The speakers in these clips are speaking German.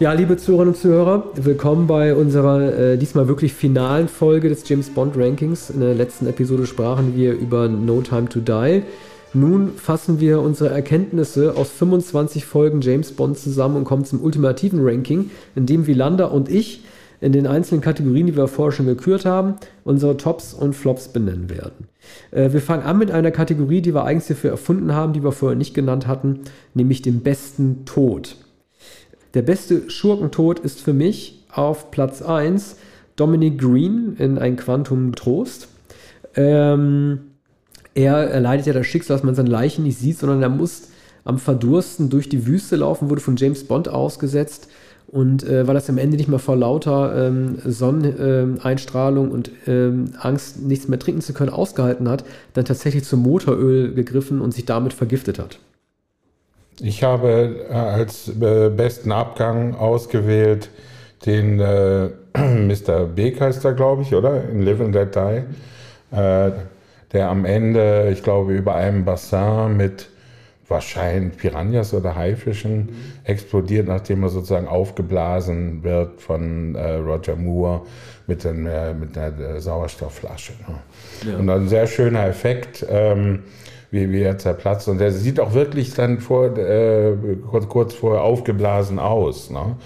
Ja, liebe Zuhörerinnen und Zuhörer, willkommen bei unserer äh, diesmal wirklich finalen Folge des James Bond Rankings. In der letzten Episode sprachen wir über No Time to Die. Nun fassen wir unsere Erkenntnisse aus 25 Folgen James Bond zusammen und kommen zum ultimativen Ranking, in dem Wielander und ich in den einzelnen Kategorien, die wir vorher schon gekürt haben, unsere Tops und Flops benennen werden. Äh, wir fangen an mit einer Kategorie, die wir eigentlich dafür erfunden haben, die wir vorher nicht genannt hatten, nämlich dem besten Tod. Der beste Schurkentod ist für mich auf Platz 1 Dominic Green in Ein Quantum Trost. Ähm, er erleidet ja das Schicksal, dass man seine Leichen nicht sieht, sondern er muss am Verdursten durch die Wüste laufen, wurde von James Bond ausgesetzt. Und äh, weil das am Ende nicht mehr vor lauter ähm, Sonneneinstrahlung und ähm, Angst, nichts mehr trinken zu können, ausgehalten hat, dann tatsächlich zum Motoröl gegriffen und sich damit vergiftet hat. Ich habe äh, als äh, besten Abgang ausgewählt den äh, Mr. Beek heißt er, glaube ich, oder? In Live and Let Die. Äh, der am Ende, ich glaube, über einem Bassin mit wahrscheinlich Piranhas oder Haifischen mhm. explodiert, nachdem er sozusagen aufgeblasen wird von äh, Roger Moore mit, den, äh, mit einer Sauerstoffflasche. Ne? Ja. Und ein sehr schöner Effekt. Ähm, wie, wie er zerplatzt. Und der sieht auch wirklich dann vor, äh, kurz, kurz vorher aufgeblasen aus. Ne?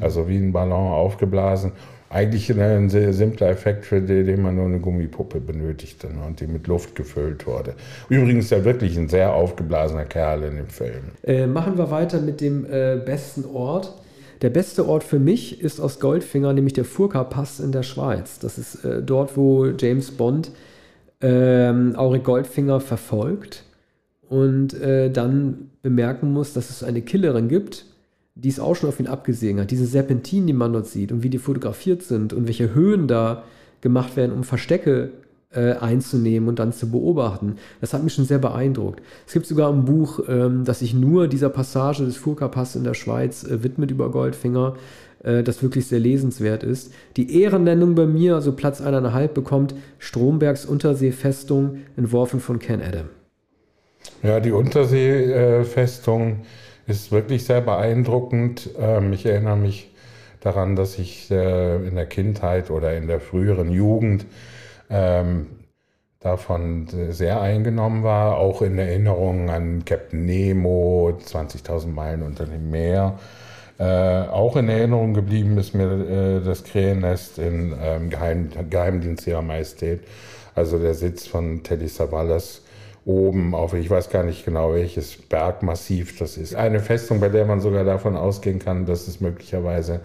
Also wie ein Ballon aufgeblasen. Eigentlich ein sehr simpler Effekt, für den, den man nur eine Gummipuppe benötigte ne? und die mit Luft gefüllt wurde. Übrigens ja wirklich ein sehr aufgeblasener Kerl in dem Film. Äh, machen wir weiter mit dem äh, besten Ort. Der beste Ort für mich ist aus Goldfinger, nämlich der Furka-Pass in der Schweiz. Das ist äh, dort, wo James Bond ähm, Auric Goldfinger verfolgt und äh, dann bemerken muss, dass es eine Killerin gibt, die es auch schon auf ihn abgesehen hat. Diese Serpentinen, die man dort sieht und wie die fotografiert sind und welche Höhen da gemacht werden, um Verstecke äh, einzunehmen und dann zu beobachten. Das hat mich schon sehr beeindruckt. Es gibt sogar ein Buch, ähm, das sich nur dieser Passage des Furka-Pass in der Schweiz äh, widmet über Goldfinger äh, das wirklich sehr lesenswert ist. Die Ehrennennung bei mir, also Platz eineinhalb, bekommt Strombergs Unterseefestung, entworfen von Ken Adam. Ja, die Unterseefestung ist wirklich sehr beeindruckend. Ähm, ich erinnere mich daran, dass ich äh, in der Kindheit oder in der früheren Jugend ähm, davon sehr eingenommen war, auch in Erinnerung an Captain Nemo, 20.000 Meilen unter dem Meer äh, auch in Erinnerung geblieben ist mir äh, das Krähennest in ähm, Geheim, Geheimdienst ihrer Majestät, also der Sitz von Teddy Savalas oben auf, ich weiß gar nicht genau welches Bergmassiv das ist. Eine Festung, bei der man sogar davon ausgehen kann, dass es möglicherweise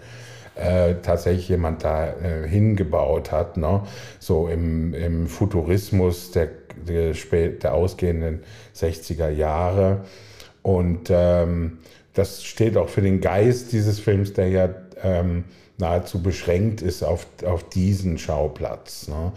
äh, tatsächlich jemand da äh, hingebaut hat, ne? so im, im Futurismus der, der, der ausgehenden 60er Jahre. Und ähm, das steht auch für den Geist dieses Films, der ja ähm, nahezu beschränkt ist auf, auf diesen Schauplatz. Ne?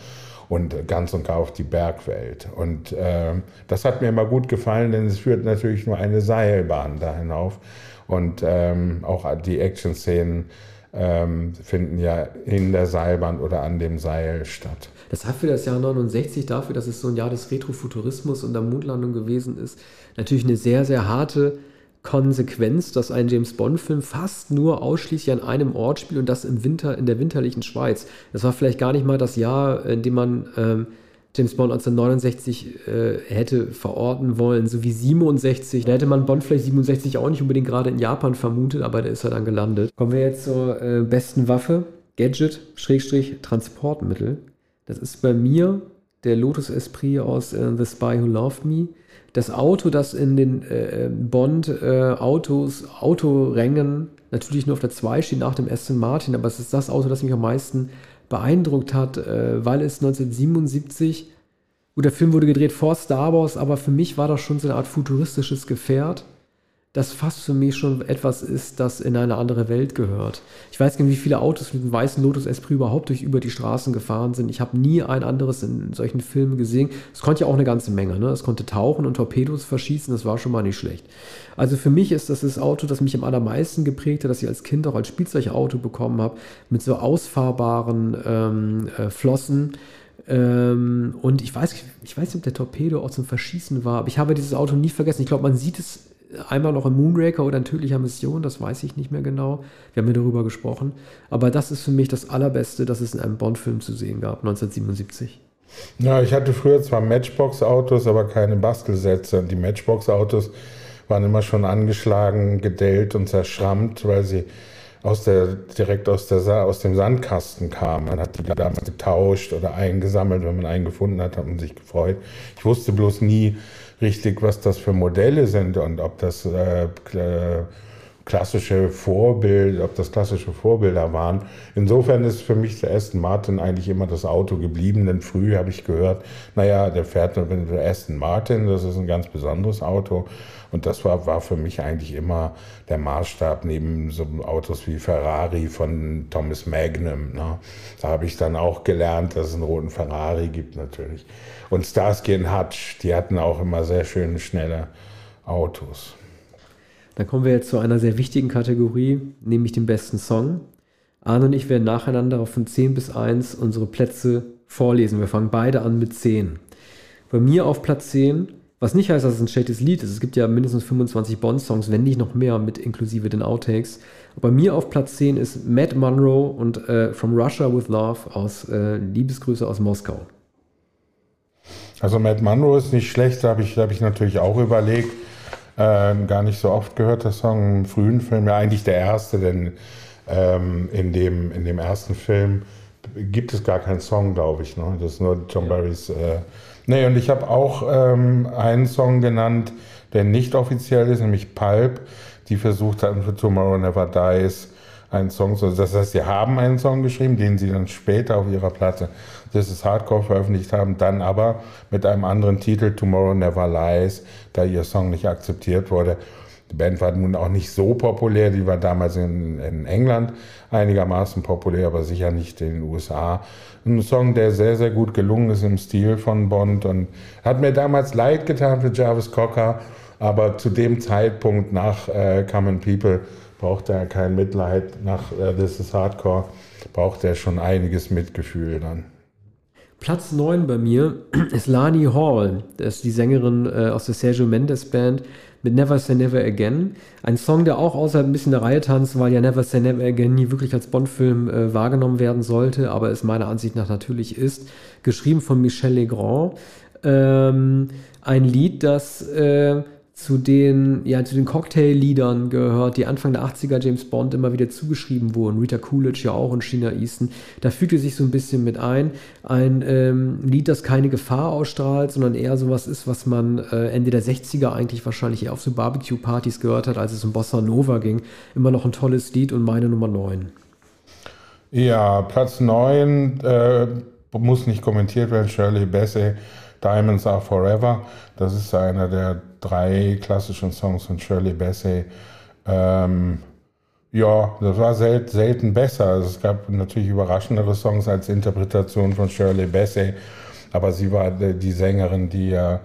Und ganz und gar auf die Bergwelt. Und äh, das hat mir immer gut gefallen, denn es führt natürlich nur eine Seilbahn da hinauf. Und ähm, auch die Action-Szenen ähm, finden ja in der Seilbahn oder an dem Seil statt. Das hat für das Jahr 69 dafür, dass es so ein Jahr des Retrofuturismus und der Mondlandung gewesen ist, natürlich eine sehr, sehr harte Konsequenz, dass ein James Bond-Film fast nur ausschließlich an einem Ort spielt und das im Winter, in der winterlichen Schweiz. Das war vielleicht gar nicht mal das Jahr, in dem man ähm, James Bond 1969 äh, hätte verorten wollen, so wie 67. Da hätte man Bond vielleicht 67 auch nicht unbedingt gerade in Japan vermutet, aber da ist er dann gelandet. Kommen wir jetzt zur äh, besten Waffe. Gadget, Schrägstrich, Transportmittel. Das ist bei mir der Lotus Esprit aus äh, The Spy Who Loved Me das Auto, das in den äh, Bond-Autos, äh, Autorängen natürlich nur auf der 2 steht nach dem Aston Martin, aber es ist das Auto, das mich am meisten beeindruckt hat, äh, weil es 1977, gut, der Film wurde gedreht vor Star Wars, aber für mich war das schon so eine Art futuristisches Gefährt das fast für mich schon etwas ist, das in eine andere Welt gehört. Ich weiß nicht, wie viele Autos mit dem weißen Lotus Esprit überhaupt durch über die Straßen gefahren sind. Ich habe nie ein anderes in solchen Filmen gesehen. Es konnte ja auch eine ganze Menge. Ne? Es konnte tauchen und Torpedos verschießen. Das war schon mal nicht schlecht. Also für mich ist das das Auto, das mich am allermeisten geprägt hat, das ich als Kind auch als Spielzeugauto bekommen habe, mit so ausfahrbaren ähm, äh, Flossen. Ähm, und ich weiß, ich weiß nicht, ob der Torpedo auch zum Verschießen war, aber ich habe dieses Auto nie vergessen. Ich glaube, man sieht es einmal noch in Moonraker oder in tödlicher Mission, das weiß ich nicht mehr genau. Wir haben ja darüber gesprochen. Aber das ist für mich das Allerbeste, das es in einem Bond-Film zu sehen gab, 1977. Ja, ich hatte früher zwar Matchbox-Autos, aber keine Bastelsätze. Und die Matchbox-Autos waren immer schon angeschlagen, gedellt und zerschrammt, weil sie aus der, direkt aus, der, aus dem Sandkasten kamen. Man hat die damals getauscht oder eingesammelt. Wenn man einen gefunden hat, hat man sich gefreut. Ich wusste bloß nie richtig, was das für Modelle sind und ob das äh, klassische Vorbild, ob das klassische Vorbilder waren. Insofern ist für mich der Aston Martin eigentlich immer das Auto geblieben, denn früh habe ich gehört, naja, der fährt mit der Aston Martin, das ist ein ganz besonderes Auto. Und das war, war für mich eigentlich immer der Maßstab neben so Autos wie Ferrari von Thomas Magnum. Ne? Da habe ich dann auch gelernt, dass es einen roten Ferrari gibt natürlich. Und Starsky und Hutch, die hatten auch immer sehr schöne, schnelle Autos. Dann kommen wir jetzt zu einer sehr wichtigen Kategorie, nämlich dem besten Song. Arne und ich werden nacheinander von 10 bis 1 unsere Plätze vorlesen. Wir fangen beide an mit 10. Bei mir auf Platz 10, was nicht heißt, dass es ein schlechtes Lied ist. Es gibt ja mindestens 25 Bond-Songs, wenn nicht noch mehr, mit inklusive den Outtakes. bei mir auf Platz 10 ist Matt Monroe und äh, From Russia with Love aus äh, Liebesgrüße aus Moskau. Also Matt Monroe ist nicht schlecht, da habe ich, hab ich natürlich auch überlegt. Ähm, gar nicht so oft gehört, der Song im frühen Film. Ja, eigentlich der erste, denn ähm, in, dem, in dem ersten Film gibt es gar keinen Song, glaube ich. Ne? Das ist nur John Barrys. Äh, nee, und ich habe auch ähm, einen Song genannt, der nicht offiziell ist, nämlich Pulp, die versucht hatten für Tomorrow Never Dies einen Song, das heißt, sie haben einen Song geschrieben, den sie dann später auf ihrer Platte This is Hardcore veröffentlicht haben, dann aber mit einem anderen Titel, Tomorrow Never Lies, da ihr Song nicht akzeptiert wurde. Die Band war nun auch nicht so populär, die war damals in, in England einigermaßen populär, aber sicher nicht in den USA. Ein Song, der sehr, sehr gut gelungen ist im Stil von Bond und hat mir damals leid getan für Jarvis Cocker, aber zu dem Zeitpunkt nach äh, Common People braucht er kein Mitleid, nach äh, This is Hardcore braucht er schon einiges Mitgefühl dann. Platz 9 bei mir ist Lani Hall. Das ist die Sängerin äh, aus der Sergio Mendes Band mit Never Say Never Again. Ein Song, der auch außerhalb ein bisschen der Reihe tanzt, weil ja Never Say Never Again nie wirklich als Bond-Film äh, wahrgenommen werden sollte, aber es meiner Ansicht nach natürlich ist. Geschrieben von Michel Legrand. Ähm, ein Lied, das äh, zu den, ja, zu den Cocktail-Liedern gehört, die Anfang der 80er James Bond immer wieder zugeschrieben wurden. Rita Coolidge ja auch und Sheena Easton. Da fügte sich so ein bisschen mit ein. Ein ähm, Lied, das keine Gefahr ausstrahlt, sondern eher sowas ist, was man äh, Ende der 60er eigentlich wahrscheinlich eher auf so Barbecue-Partys gehört hat, als es um Bossa Nova ging. Immer noch ein tolles Lied und meine Nummer 9. Ja, Platz 9 äh, muss nicht kommentiert werden, Shirley Bassey. Diamonds Are Forever. Das ist einer der drei klassischen Songs von Shirley Bassey. Ähm, ja, das war sel selten besser. Also es gab natürlich überraschendere Songs als Interpretation von Shirley Bassey, aber sie war die Sängerin, die ja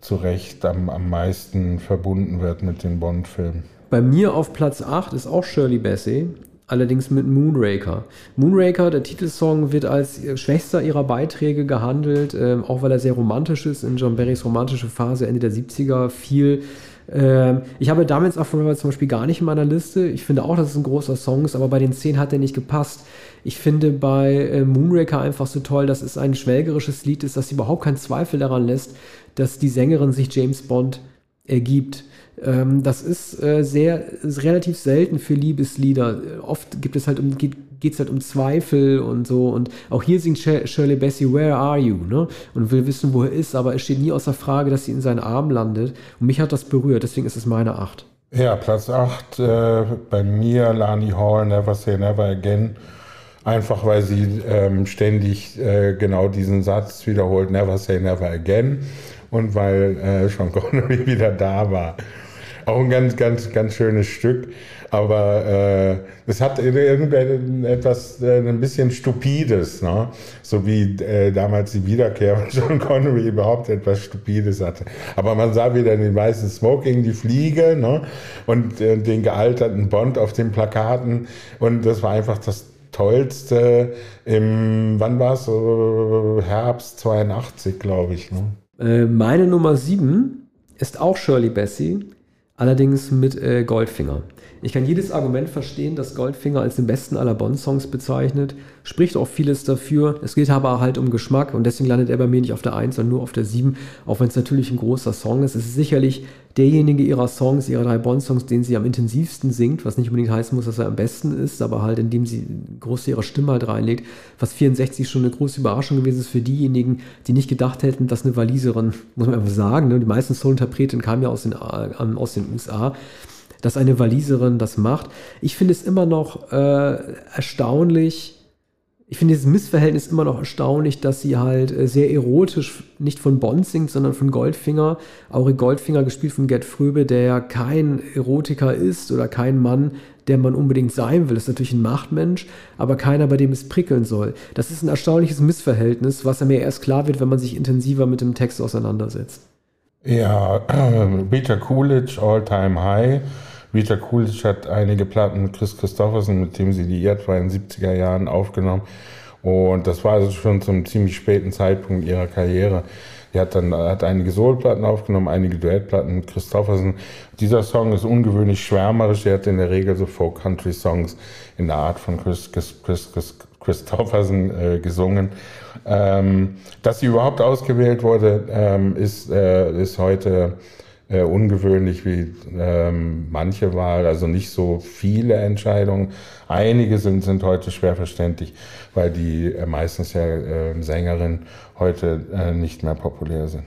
zu Recht am, am meisten verbunden wird mit den Bond-Filmen. Bei mir auf Platz 8 ist auch Shirley Bassey allerdings mit Moonraker. Moonraker, der Titelsong, wird als schwächster ihrer Beiträge gehandelt, äh, auch weil er sehr romantisch ist, in John Barrys romantische Phase Ende der 70er viel. Äh, ich habe Diamonds Are Forever zum Beispiel gar nicht in meiner Liste. Ich finde auch, dass es ein großer Song ist, aber bei den 10 hat er nicht gepasst. Ich finde bei äh, Moonraker einfach so toll, dass es ein schwelgerisches Lied ist, das überhaupt keinen Zweifel daran lässt, dass die Sängerin sich James Bond ergibt. Ähm, das ist äh, sehr ist relativ selten für Liebeslieder. Oft gibt es halt um, geht es halt um Zweifel und so. Und auch hier singt Shirley Bassey, Where are you? Ne? Und will wissen, wo er ist, aber es steht nie außer Frage, dass sie in seinen Arm landet. Und mich hat das berührt, deswegen ist es meine Acht. Ja, Platz 8 äh, bei mir, Lani Hall, Never Say Never Again. Einfach weil sie ähm, ständig äh, genau diesen Satz wiederholt, Never Say Never Again. Und weil äh, Sean Connery wieder da war. Auch ein ganz, ganz, ganz schönes Stück. Aber äh, es hat irgendetwas äh, ein bisschen Stupides, ne? so wie äh, damals die Wiederkehr von John Connery überhaupt etwas Stupides hatte. Aber man sah wieder den weißen Smoking, die Fliege ne? und äh, den gealterten Bond auf den Plakaten. Und das war einfach das Tollste im, wann war es? Herbst 82, glaube ich. Ne? Äh, meine Nummer 7 ist auch Shirley Bassey allerdings mit äh, Goldfinger. Ich kann jedes Argument verstehen, das Goldfinger als den besten aller Bond-Songs bezeichnet. Spricht auch vieles dafür. Es geht aber halt um Geschmack und deswegen landet er bei mir nicht auf der 1, sondern nur auf der 7, auch wenn es natürlich ein großer Song ist. Es ist sicherlich derjenige ihrer Songs, ihrer drei Bond-Songs, den sie am intensivsten singt, was nicht unbedingt heißen muss, dass er am besten ist, aber halt indem sie große ihrer Stimme halt reinlegt, was 64 schon eine große Überraschung gewesen ist für diejenigen, die nicht gedacht hätten, dass eine Waliserin, muss man einfach sagen, ne, die meisten Soul-Interpreten kamen ja aus den, äh, aus den USA, dass eine Waliserin das macht. Ich finde es immer noch äh, erstaunlich, ich finde dieses Missverhältnis immer noch erstaunlich, dass sie halt äh, sehr erotisch nicht von Bond singt, sondern von Goldfinger. Auri Goldfinger, gespielt von Gerd Fröbe, der ja kein Erotiker ist oder kein Mann, der man unbedingt sein will. Das ist natürlich ein Machtmensch, aber keiner, bei dem es prickeln soll. Das ist ein erstaunliches Missverhältnis, was mir erst klar wird, wenn man sich intensiver mit dem Text auseinandersetzt. Ja, Peter Coolidge, All Time High Rita Coolidge hat einige Platten mit Chris Christofferson, mit dem sie liiert war, in den 70er Jahren aufgenommen. Und das war also schon zum ziemlich späten Zeitpunkt ihrer Karriere. Die hat dann hat einige Soulplatten aufgenommen, einige Duettplatten mit Christofferson. Dieser Song ist ungewöhnlich schwärmerisch. Er hat in der Regel so Folk-Country-Songs in der Art von Chris, Chris, Chris, Chris Christofferson äh, gesungen. Ähm, dass sie überhaupt ausgewählt wurde, ähm, ist, äh, ist heute äh, ungewöhnlich wie ähm, manche Wahl, also nicht so viele Entscheidungen. Einige sind, sind heute schwer verständlich, weil die äh, meistens ja äh, Sängerinnen heute äh, nicht mehr populär sind.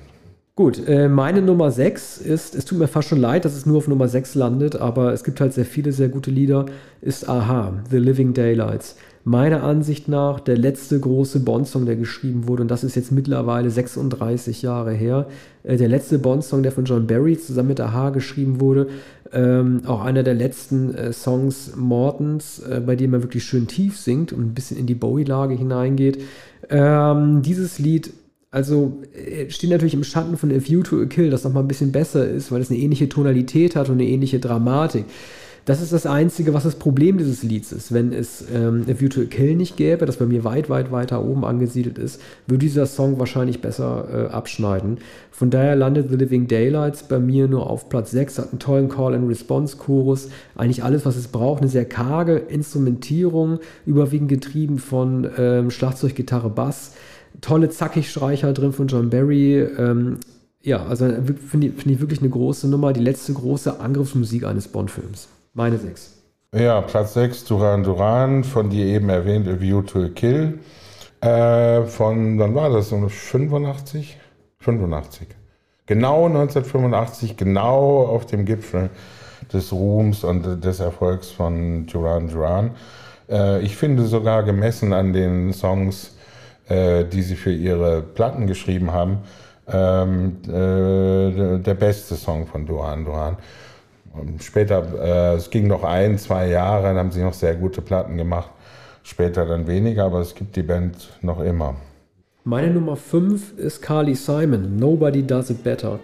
Gut, äh, meine Nummer 6 ist, es tut mir fast schon leid, dass es nur auf Nummer 6 landet, aber es gibt halt sehr viele sehr gute Lieder, ist Aha, The Living Daylights meiner Ansicht nach der letzte große Bond-Song, der geschrieben wurde, und das ist jetzt mittlerweile 36 Jahre her. Äh, der letzte Bond-Song, der von John Barry zusammen mit Aha geschrieben wurde. Ähm, auch einer der letzten äh, Songs Mortons, äh, bei dem er wirklich schön tief singt und ein bisschen in die Bowie-Lage hineingeht. Ähm, dieses Lied also äh, steht natürlich im Schatten von A View to a Kill, das nochmal ein bisschen besser ist, weil es eine ähnliche Tonalität hat und eine ähnliche Dramatik. Das ist das Einzige, was das Problem dieses Lieds ist. Wenn es ähm, A View Kill nicht gäbe, das bei mir weit, weit weiter oben angesiedelt ist, würde dieser Song wahrscheinlich besser äh, abschneiden. Von daher landet The Living Daylights bei mir nur auf Platz 6, hat einen tollen Call-and-Response-Chorus, eigentlich alles, was es braucht, eine sehr karge Instrumentierung, überwiegend getrieben von ähm, Schlagzeug, Gitarre, Bass, tolle Zackig-Streicher drin von John Barry, ähm, ja, also finde ich, find ich wirklich eine große Nummer, die letzte große Angriffsmusik eines Bond-Films. Meine sechs. Ja, Platz 6, Duran Duran, von dir eben erwähnt, A View to a Kill. Äh, von, wann war das? 85? 85. Genau 1985, genau auf dem Gipfel des Ruhms und des Erfolgs von Duran Duran. Äh, ich finde sogar gemessen an den Songs, äh, die sie für ihre Platten geschrieben haben, ähm, äh, der beste Song von Duran Duran. Später, äh, es ging noch ein, zwei Jahre, dann haben sie noch sehr gute Platten gemacht. Später dann weniger, aber es gibt die Band noch immer. Meine Nummer 5 ist Carly Simon, Nobody Does It Better.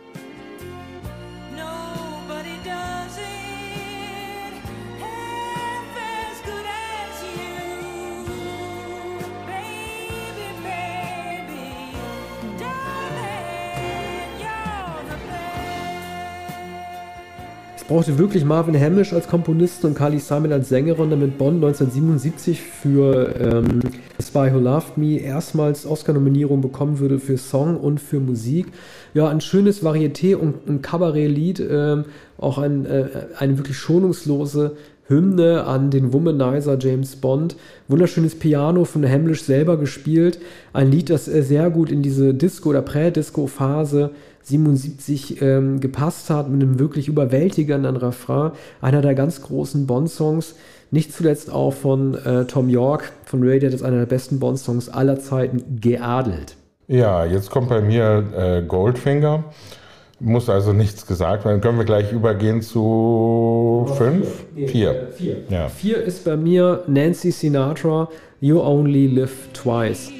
Brauchte wirklich Marvin Hamish als Komponisten und Carly Simon als Sängerin, damit Bond 1977 für ähm, Spy Who Loved Me erstmals Oscar-Nominierung bekommen würde für Song und für Musik. Ja, ein schönes Varieté und ein Kabarettlied, ähm, auch ein, äh, eine wirklich schonungslose Hymne an den Womanizer James Bond. Wunderschönes Piano von Hamlish selber gespielt. Ein Lied, das äh, sehr gut in diese Disco- oder Prä-Disco-Phase 77 ähm, gepasst hat, mit einem wirklich überwältigenden Refrain. Einer der ganz großen Bond-Songs. Nicht zuletzt auch von äh, Tom York von Radiohead ist einer der besten Bond-Songs aller Zeiten geadelt. Ja, jetzt kommt bei mir äh, Goldfinger. Muss also nichts gesagt werden. Können wir gleich übergehen zu fünf? Vier. vier. Äh, vier. Ja. vier ist bei mir Nancy Sinatra, You Only Live Twice.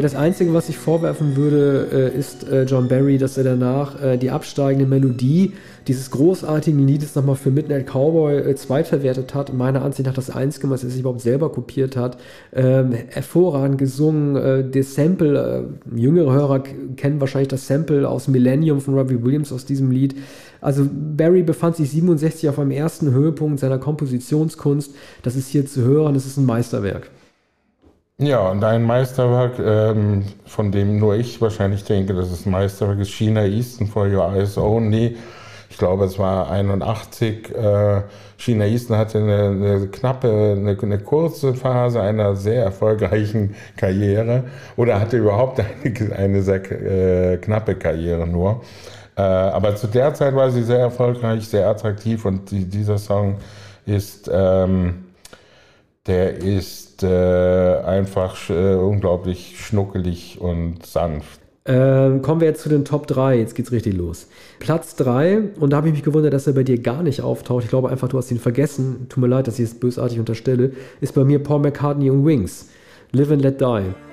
Das Einzige, was ich vorwerfen würde, äh, ist äh, John Barry, dass er danach die absteigende Melodie dieses großartigen Liedes nochmal für Midnight Cowboy zweitverwertet hat. Meiner Ansicht nach das Einzige, was er sich überhaupt selber kopiert hat. Ähm, hervorragend gesungen. das Sample, jüngere Hörer kennen wahrscheinlich das Sample aus Millennium von Robbie Williams aus diesem Lied. Also Barry befand sich 67 auf einem ersten Höhepunkt seiner Kompositionskunst. Das ist hier zu hören, das ist ein Meisterwerk. Ja, und ein Meisterwerk, ähm, von dem nur ich wahrscheinlich denke, dass es ein Meisterwerk ist, China Eastern for Your Eyes Only. Ich glaube, es war 81. Äh, China Eastern hatte eine, eine knappe, eine, eine, kurze Phase einer sehr erfolgreichen Karriere oder hatte überhaupt eine, eine sehr äh, knappe Karriere nur. Äh, aber zu der Zeit war sie sehr erfolgreich, sehr attraktiv und die, dieser Song ist, ähm, der ist äh, einfach äh, unglaublich schnuckelig und sanft. Ähm, kommen wir jetzt zu den Top 3. Jetzt geht's richtig los. Platz 3, und da habe ich mich gewundert, dass er bei dir gar nicht auftaucht. Ich glaube einfach, du hast ihn vergessen. Tut mir leid, dass ich es bösartig unterstelle. Ist bei mir Paul McCartney und Wings. Live and Let Die.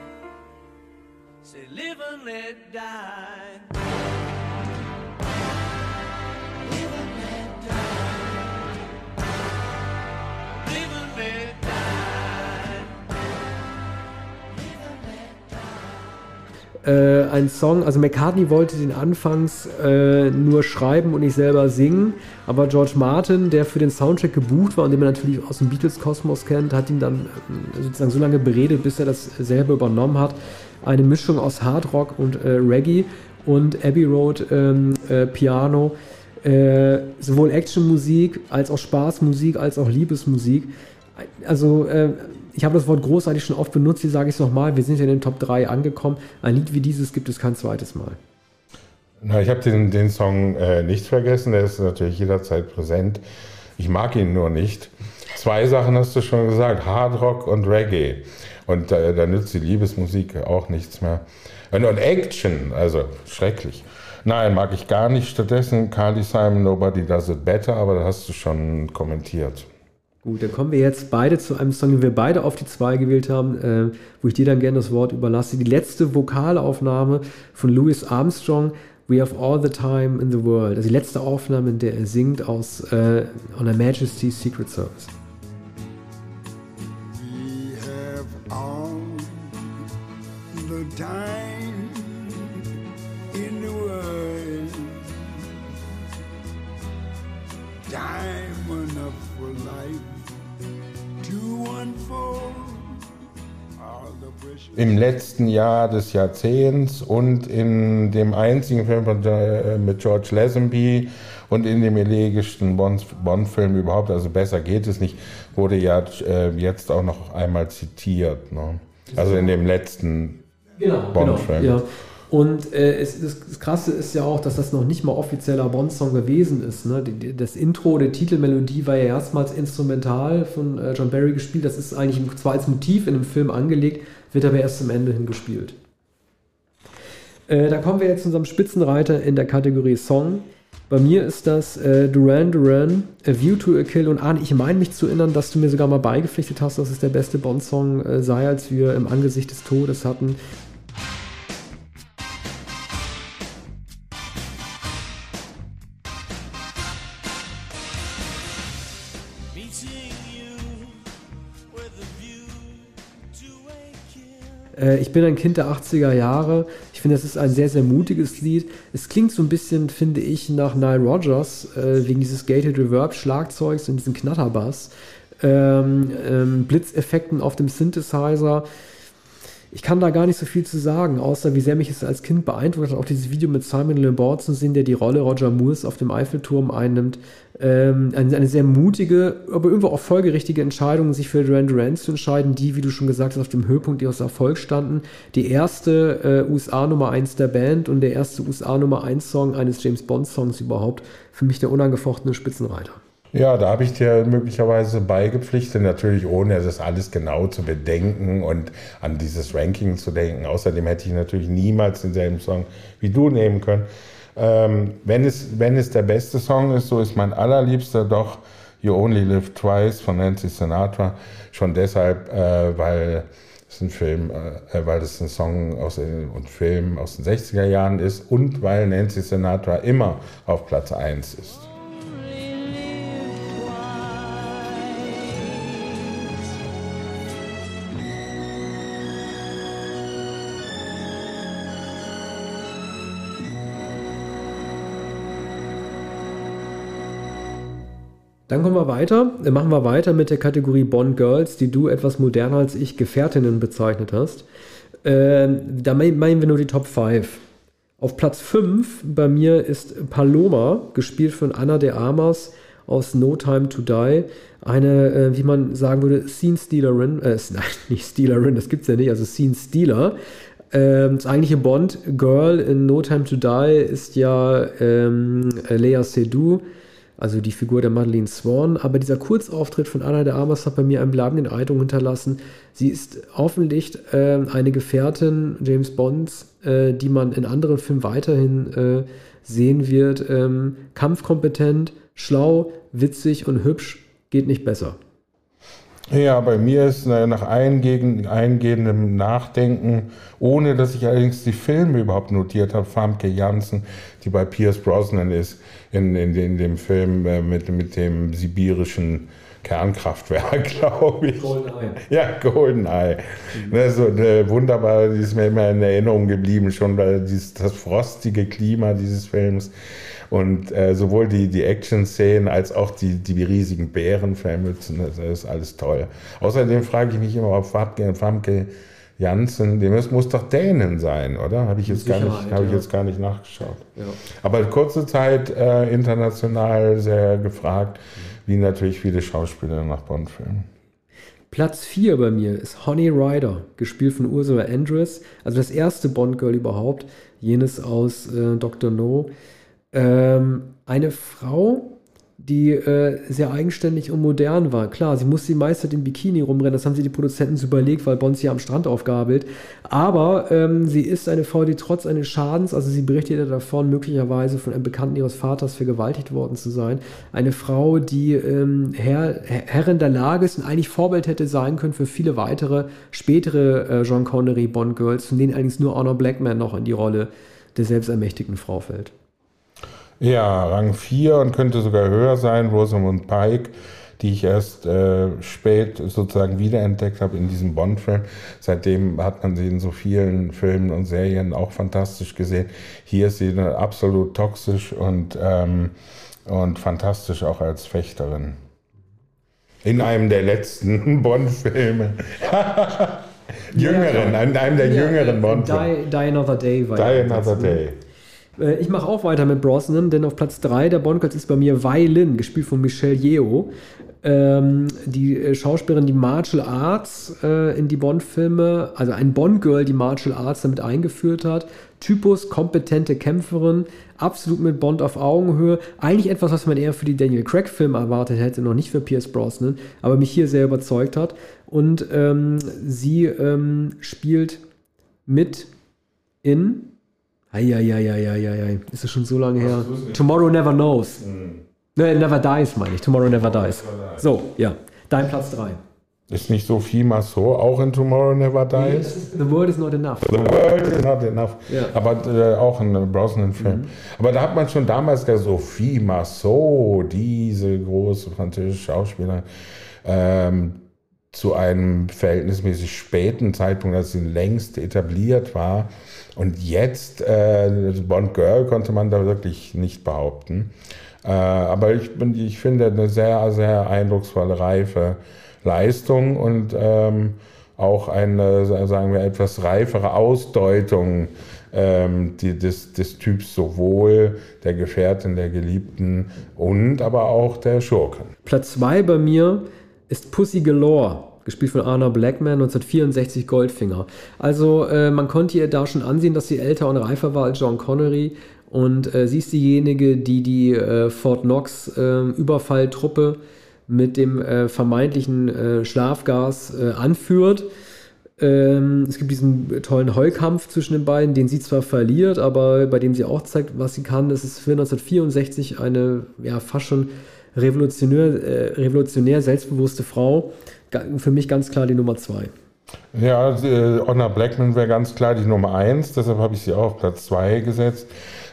Äh, ein Song, also McCartney wollte den anfangs äh, nur schreiben und nicht selber singen, aber George Martin, der für den Soundtrack gebucht war und den man natürlich aus dem Beatles-Kosmos kennt, hat ihn dann äh, sozusagen so lange beredet, bis er das selber übernommen hat. Eine Mischung aus Hard Rock und äh, Reggae und Abbey Road ähm, äh, Piano. Äh, sowohl Actionmusik als auch Spaßmusik als auch Liebesmusik. Also ich habe das Wort großartig schon oft benutzt, hier sage ich es nochmal, wir sind ja in den Top 3 angekommen. Ein Lied wie dieses gibt es kein zweites Mal. Na, ich habe den, den Song äh, nicht vergessen, der ist natürlich jederzeit präsent. Ich mag ihn nur nicht. Zwei Sachen hast du schon gesagt, Hard Rock und Reggae. Und äh, da nützt die Liebesmusik auch nichts mehr. Und, und Action, also schrecklich. Nein, mag ich gar nicht. Stattdessen Carly Simon, Nobody Does It Better, aber da hast du schon kommentiert. Gut, dann kommen wir jetzt beide zu einem Song, den wir beide auf die 2 gewählt haben, äh, wo ich dir dann gerne das Wort überlasse. Die letzte Vokalaufnahme von Louis Armstrong, We Have All the Time in the World. Also die letzte Aufnahme, in der er singt aus äh, On Her Majesty's Secret Service. We have all the time Im letzten Jahr des Jahrzehnts und in dem einzigen Film von, äh, mit George Lazenby und in dem elegischsten Bond-Film überhaupt, also besser geht es nicht, wurde ja äh, jetzt auch noch einmal zitiert. Ne? Also in dem letzten genau, Bond-Film. Genau, ja. Und äh, es, das, das, Krasse ist ja auch, dass das noch nicht mal offizieller Bond-Song gewesen ist. Ne? Das Intro, die Titelmelodie war ja erstmals instrumental von äh, John Barry gespielt. Das ist eigentlich zwar als Motiv in einem Film angelegt, wird aber erst zum Ende hin gespielt. Äh, da kommen wir jetzt zu unserem Spitzenreiter in der Kategorie Song. Bei mir ist das äh, Duran Duran, A View to a Kill. Und Arne, ich meine mich zu erinnern, dass du mir sogar mal beigepflichtet hast, dass es der beste Bond-Song äh, sei, als wir im Angesicht des Todes hatten. Ich bin ein Kind der 80er Jahre. Ich finde, es ist ein sehr, sehr mutiges Lied. Es klingt so ein bisschen, finde ich, nach Nile Rodgers, äh, wegen dieses Gated Reverb Schlagzeugs und diesem Knatterbass. Ähm, ähm, Blitzeffekten auf dem Synthesizer ich kann da gar nicht so viel zu sagen, außer wie sehr mich es als Kind beeindruckt hat, auch dieses Video mit Simon Le zu sehen, der die Rolle Roger Moores auf dem Eiffelturm einnimmt. Ähm, eine, eine, sehr mutige, aber irgendwo auch folgerichtige Entscheidung, sich für Duran Duran zu entscheiden, die, wie du schon gesagt hast, auf dem Höhepunkt ihres Erfolgs standen. Die erste äh, USA Nummer 1 der Band und der erste USA Nummer 1 Song eines James Bond Songs überhaupt. Für mich der unangefochtene Spitzenreiter. Ja, da habe ich dir möglicherweise beigepflichtet, natürlich ohne das alles genau zu bedenken und an dieses Ranking zu denken. Außerdem hätte ich natürlich niemals denselben Song wie du nehmen können. Ähm, wenn, es, wenn es der beste Song ist, so ist mein allerliebster doch You Only Live Twice von Nancy Sinatra. Schon deshalb, äh, weil ist ein Film, äh, weil das ein Song aus, und Film aus den 60er Jahren ist und weil Nancy Sinatra immer auf Platz 1 ist. Dann kommen wir weiter, äh, machen wir weiter mit der Kategorie Bond Girls, die du etwas moderner als ich Gefährtinnen bezeichnet hast. Äh, da meinen wir nur die Top 5. Auf Platz 5 bei mir ist Paloma, gespielt von Anna de Armas aus No Time to Die. Eine, äh, wie man sagen würde, Scene Stealerin, äh, nein, nicht Stealerin, das gibt es ja nicht, also Scene Stealer. Ähm, das eigentliche Bond-Girl in No Time to Die ist ja ähm, Lea Seydoux also die Figur der Madeleine Swan. Aber dieser Kurzauftritt von Anna de Armas hat bei mir einen bleibenden Eindruck hinterlassen. Sie ist hoffentlich äh, eine Gefährtin James Bonds, äh, die man in anderen Filmen weiterhin äh, sehen wird. Ähm, kampfkompetent, schlau, witzig und hübsch geht nicht besser. Ja, bei mir ist äh, nach eingehendem Nachdenken, ohne dass ich allerdings die Filme überhaupt notiert habe, Famke Janssen, die bei Pierce Brosnan ist, in, in, in dem Film äh, mit, mit dem sibirischen Kernkraftwerk, glaube ich. Goldeneye. Ja, Goldeneye. Mhm. Ne, so, ne, wunderbar, die ist mir immer in Erinnerung geblieben, schon weil dieses, das frostige Klima dieses Films und äh, sowohl die, die Action-Szenen als auch die, die riesigen Bärenfellmützen, das ist alles toll. Außerdem frage ich mich immer, ob Famke, Famke Janssen, dem muss doch Dänen sein, oder? Habe ich, jetzt gar nicht, hab ich jetzt gar nicht nachgeschaut. Ja. Aber kurze Zeit äh, international sehr gefragt, wie natürlich viele Schauspieler nach Bond-Filmen. Platz 4 bei mir ist Honey Rider, gespielt von Ursula Andress. Also das erste Bond-Girl überhaupt, jenes aus äh, Dr. No. Ähm, eine Frau, die äh, sehr eigenständig und modern war. Klar, sie musste die meiste im Bikini rumrennen, das haben sie die Produzenten so überlegt, weil Bond sie am Strand aufgabelt. Aber ähm, sie ist eine Frau, die trotz eines Schadens, also sie berichtet ja davon, möglicherweise von einem Bekannten ihres Vaters vergewaltigt worden zu sein. Eine Frau, die ähm, Herr, Herrin der Lage ist und eigentlich Vorbild hätte sein können für viele weitere spätere äh, John Connery Bond-Girls, von denen allerdings nur Honor Blackman noch in die Rolle der selbstermächtigten Frau fällt. Ja, Rang 4 und könnte sogar höher sein, Rosamund Pike, die ich erst äh, spät sozusagen wiederentdeckt habe in diesem Bond-Film. Seitdem hat man sie in so vielen Filmen und Serien auch fantastisch gesehen. Hier ist sie absolut toxisch und, ähm, und fantastisch auch als Fechterin. In einem der letzten Bond-Filme. jüngeren, in einem der ja, jüngeren Bond-Filme. Die, Die Another Day war Die Another Day. Äh, ich mache auch weiter mit Brosnan, denn auf Platz 3 der Bond ist bei mir Wei Lin, gespielt von Michelle Yeoh. Ähm, die äh, Schauspielerin, die Martial Arts äh, in die Bond-Filme, also ein Bond-Girl, die Martial Arts damit eingeführt hat. Typus, kompetente Kämpferin, absolut mit Bond auf Augenhöhe. Eigentlich etwas, was man eher für die Daniel Craig-Filme erwartet hätte, noch nicht für Pierce Brosnan, aber mich hier sehr überzeugt hat. Und ähm, sie ähm, spielt mit in Eieieiei, ist das schon so lange her? Tomorrow Never Knows. Mhm. Ne, Never Dies meine ich. Tomorrow Never Dies. So, ja. Dein Platz 3. Ist nicht Sophie Massot auch in Tomorrow Never Dies? The World is Not Enough. The World is Not Enough. Ja. Aber äh, auch ein Brosnan-Film. Mhm. Aber da hat man schon damals gesagt, Sophie Massot, diese große französische Schauspielerin, ähm, zu einem verhältnismäßig späten Zeitpunkt, als sie längst etabliert war, und jetzt, äh, Bond Girl konnte man da wirklich nicht behaupten. Äh, aber ich, bin, ich finde eine sehr, sehr eindrucksvolle, reife Leistung und ähm, auch eine, sagen wir, etwas reifere Ausdeutung ähm, die, des, des Typs sowohl der Gefährtin, der Geliebten und aber auch der Schurken. Platz 2 bei mir ist Pussy Galore gespielt von Anna Blackman, 1964 Goldfinger. Also äh, man konnte ihr da schon ansehen, dass sie älter und reifer war als John Connery. Und äh, sie ist diejenige, die die äh, Fort Knox äh, Überfalltruppe mit dem äh, vermeintlichen äh, Schlafgas anführt. Ähm, es gibt diesen tollen Heulkampf zwischen den beiden, den sie zwar verliert, aber bei dem sie auch zeigt, was sie kann. Das ist für 1964 eine ja, fast schon revolutionär, revolutionär selbstbewusste Frau, für mich ganz klar die Nummer zwei. Ja, äh, Blackman wäre ganz klar die Nummer eins, deshalb habe ich sie auch auf Platz zwei gesetzt.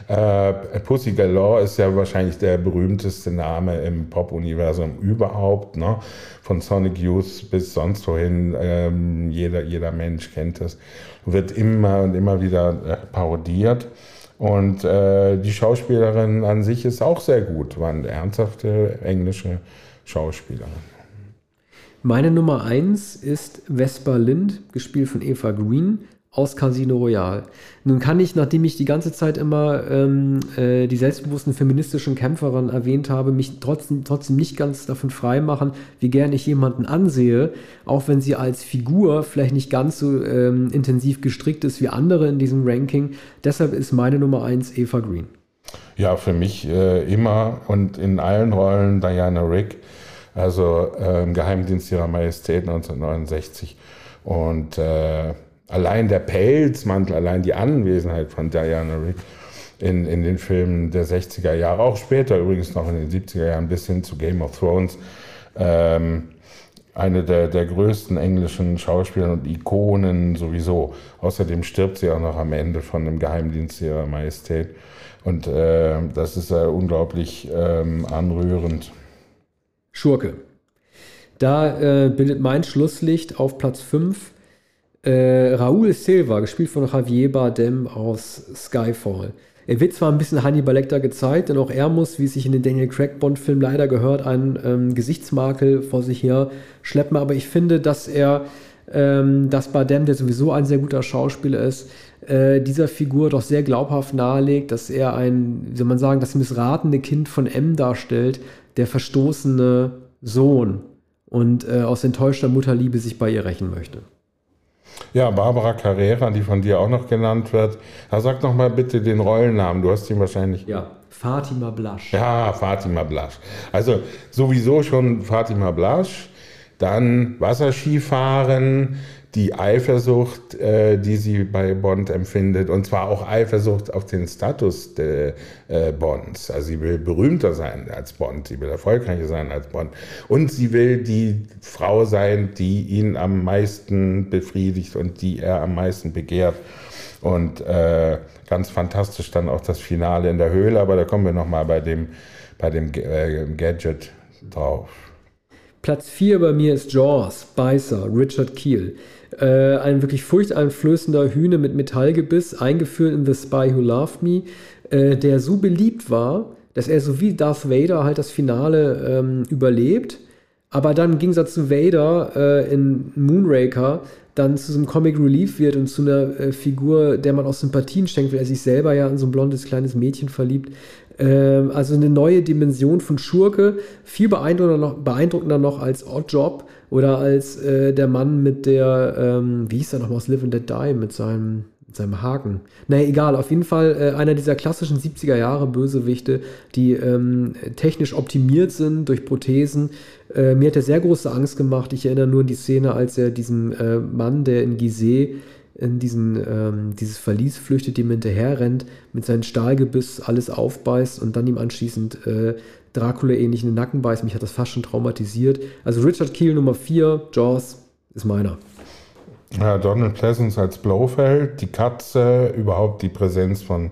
Äh, Pussy Galore ist ja wahrscheinlich der berühmteste Name im Pop-Universum überhaupt. Ne? Von Sonic Youth bis sonst wohin. Ähm, jeder, jeder Mensch kennt das. Wird immer und immer wieder äh, parodiert. Und äh, die Schauspielerin an sich ist auch sehr gut, war eine ernsthafte englische Schauspielerin. Meine Nummer 1 ist Vespa Lind, gespielt von Eva Green aus Casino Royale. Nun kann ich, nachdem ich die ganze Zeit immer ähm, äh, die selbstbewussten feministischen Kämpferinnen erwähnt habe, mich trotzdem, trotzdem nicht ganz davon freimachen, wie gern ich jemanden ansehe, auch wenn sie als Figur vielleicht nicht ganz so ähm, intensiv gestrickt ist wie andere in diesem Ranking. Deshalb ist meine Nummer 1 Eva Green. Ja, für mich äh, immer und in allen Rollen Diana Rick, also äh, Geheimdienst ihrer Majestät 1969 und äh, allein der Pelzmantel, allein die Anwesenheit von Diana Rick in, in den Filmen der 60er Jahre, auch später übrigens noch in den 70er Jahren bis hin zu Game of Thrones, ähm, eine der, der größten englischen Schauspieler und Ikonen sowieso. Außerdem stirbt sie auch noch am Ende von einem Geheimdienst ihrer Majestät. Und äh, das ist äh, unglaublich ähm, anrührend. Schurke. Da äh, bildet mein Schlusslicht auf Platz 5 äh, Raúl Silva, gespielt von Javier Bardem aus Skyfall. Er wird zwar ein bisschen Hannibal Lecter gezeigt, denn auch er muss, wie es sich in den Daniel Craig Bond-Film leider gehört, einen ähm, Gesichtsmakel vor sich her schleppen. Aber ich finde, dass er, ähm, dass Bardem, der sowieso ein sehr guter Schauspieler ist, äh, dieser Figur doch sehr glaubhaft nahelegt, dass er ein, wie soll man sagen, das missratene Kind von M darstellt, der verstoßene Sohn und äh, aus enttäuschter Mutterliebe sich bei ihr rächen möchte. Ja, Barbara Carrera, die von dir auch noch genannt wird. Ja, sag doch mal bitte den Rollennamen. Du hast ihn wahrscheinlich. Ja, Fatima Blasch. Ja, Fatima Blasch. Also sowieso schon Fatima Blasch. Dann Wasserskifahren, die Eifersucht, äh, die sie bei Bond empfindet, und zwar auch Eifersucht auf den Status der äh, Bonds. Also sie will berühmter sein als Bond, sie will erfolgreicher sein als Bond und sie will die Frau sein, die ihn am meisten befriedigt und die er am meisten begehrt. Und äh, ganz fantastisch dann auch das Finale in der Höhle, aber da kommen wir nochmal bei dem, bei dem äh, Gadget drauf. Platz 4 bei mir ist Jaws, Beißer, Richard Keel. Äh, ein wirklich furchteinflößender Hühner mit Metallgebiss, eingeführt in The Spy Who Loved Me, äh, der so beliebt war, dass er so wie Darth Vader halt das Finale ähm, überlebt, aber dann im Gegensatz zu Vader äh, in Moonraker dann zu so einem Comic Relief wird und zu einer äh, Figur, der man auch Sympathien schenkt, weil er sich selber ja in so ein blondes kleines Mädchen verliebt. Ähm, also eine neue Dimension von Schurke, viel beeindruckender noch, beeindruckender noch als Oddjob oder als äh, der Mann mit der, ähm, wie hieß er nochmal aus Live and Let Die, mit seinem, mit seinem Haken. Naja, egal, auf jeden Fall äh, einer dieser klassischen 70er Jahre Bösewichte, die ähm, technisch optimiert sind durch Prothesen. Äh, mir hat er sehr große Angst gemacht. Ich erinnere nur an die Szene, als er diesem äh, Mann, der in Gizeh in diesen, ähm, dieses Verlies flüchtet, dem hinterher rennt, mit seinem Stahlgebiss alles aufbeißt und dann ihm anschließend äh, Dracula-ähnlich in den Nacken beißt. Mich hat das fast schon traumatisiert. Also Richard Keel Nummer 4, Jaws ist meiner. Ja, Donald Pleasance als Blofeld, die Katze, überhaupt die Präsenz von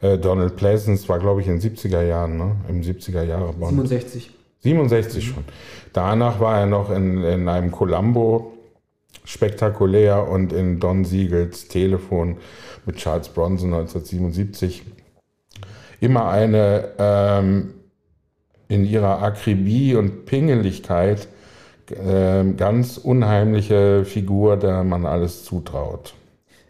äh, Donald Pleasance war, glaube ich, in den 70er Jahren, ne? Im 70er Jahre. 67. 67 schon. Danach war er noch in, in einem Columbo spektakulär und in Don Siegels Telefon mit Charles Bronson 1977 immer eine ähm, in ihrer Akribie und Pingeligkeit äh, ganz unheimliche Figur, der man alles zutraut.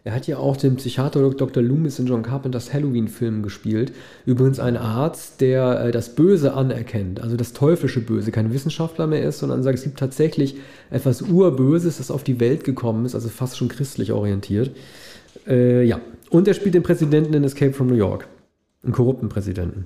Er hat ja auch den Psychiater Dr. Loomis in John Carpenters Halloween-Film gespielt. Übrigens ein Arzt, der äh, das Böse anerkennt, also das teuflische Böse, kein Wissenschaftler mehr ist, sondern sagt, es gibt tatsächlich etwas Urböses, das auf die Welt gekommen ist, also fast schon christlich orientiert. Äh, ja, und er spielt den Präsidenten in Escape from New York, einen korrupten Präsidenten.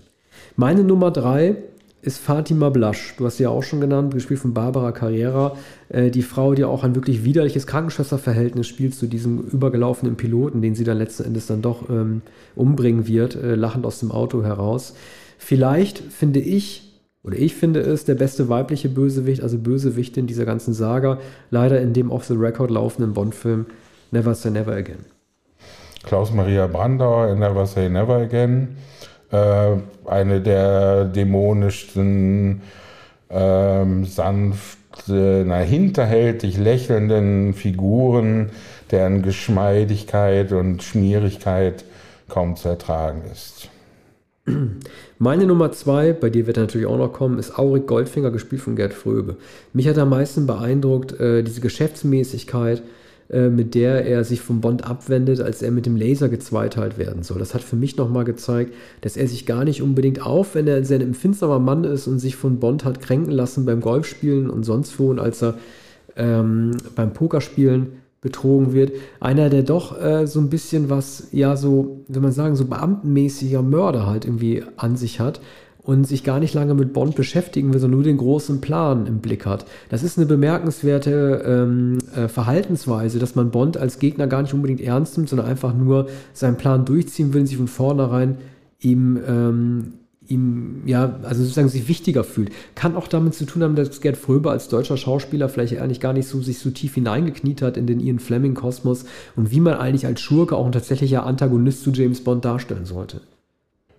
Meine Nummer drei ist Fatima Blasch. Du hast sie ja auch schon genannt, gespielt von Barbara Carrera. Äh, die Frau, die auch ein wirklich widerliches Krankenschwesterverhältnis spielt zu diesem übergelaufenen Piloten, den sie dann letzten Endes dann doch ähm, umbringen wird, äh, lachend aus dem Auto heraus. Vielleicht finde ich oder ich finde es der beste weibliche Bösewicht, also Bösewichtin dieser ganzen Saga, leider in dem off the record laufenden Bond-Film Never Say Never Again. Klaus-Maria Brandauer in Never Say Never Again, äh, eine der dämonischsten, ähm, sanft, äh, na, hinterhältig lächelnden Figuren, deren Geschmeidigkeit und Schmierigkeit kaum zu ertragen ist. Meine Nummer zwei, bei dir wird er natürlich auch noch kommen, ist Aurik Goldfinger, gespielt von Gerd Fröbe. Mich hat am meisten beeindruckt äh, diese Geschäftsmäßigkeit, äh, mit der er sich vom Bond abwendet, als er mit dem Laser gezweiteilt werden soll. Das hat für mich nochmal gezeigt, dass er sich gar nicht unbedingt auf, wenn er ein sehr empfindsamer Mann ist und sich von Bond hat kränken lassen beim Golfspielen und sonst wo und als er ähm, beim Pokerspielen betrogen wird. Einer, der doch äh, so ein bisschen was, ja, so, wenn man sagen, so beamtenmäßiger Mörder halt irgendwie an sich hat und sich gar nicht lange mit Bond beschäftigen will, sondern nur den großen Plan im Blick hat. Das ist eine bemerkenswerte ähm, äh, Verhaltensweise, dass man Bond als Gegner gar nicht unbedingt ernst nimmt, sondern einfach nur seinen Plan durchziehen will und sich von vornherein ihm ähm, ihm, ja, also sozusagen sich wichtiger fühlt. Kann auch damit zu tun haben, dass Gerd Fröber als deutscher Schauspieler vielleicht eigentlich gar nicht so sich so tief hineingekniet hat in den Ian Fleming-Kosmos und wie man eigentlich als Schurke auch ein tatsächlicher Antagonist zu James Bond darstellen sollte.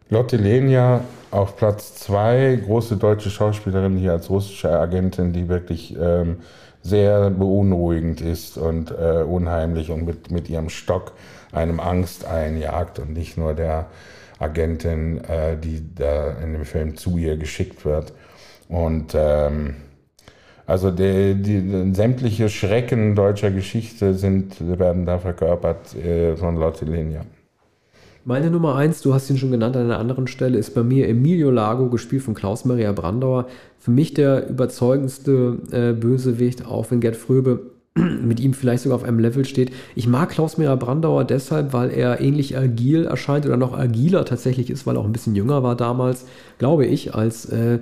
Lotte Lenia auf Platz zwei, große deutsche Schauspielerin hier als russische Agentin, die wirklich ähm, sehr beunruhigend ist und äh, unheimlich und mit, mit ihrem Stock einem Angst einjagt und nicht nur der Agentin, äh, die da in dem Film zu ihr geschickt wird. Und ähm, also die, die, sämtliche Schrecken deutscher Geschichte sind, werden da verkörpert äh, von Lotte Linia. Meine Nummer eins, du hast ihn schon genannt an einer anderen Stelle, ist bei mir Emilio Lago, gespielt von Klaus-Maria Brandauer. Für mich der überzeugendste äh, Bösewicht, auch wenn Gerd Fröbe mit ihm vielleicht sogar auf einem Level steht. Ich mag Klaus Mera Brandauer deshalb, weil er ähnlich agil erscheint oder noch agiler tatsächlich ist, weil er auch ein bisschen jünger war damals, glaube ich, als äh,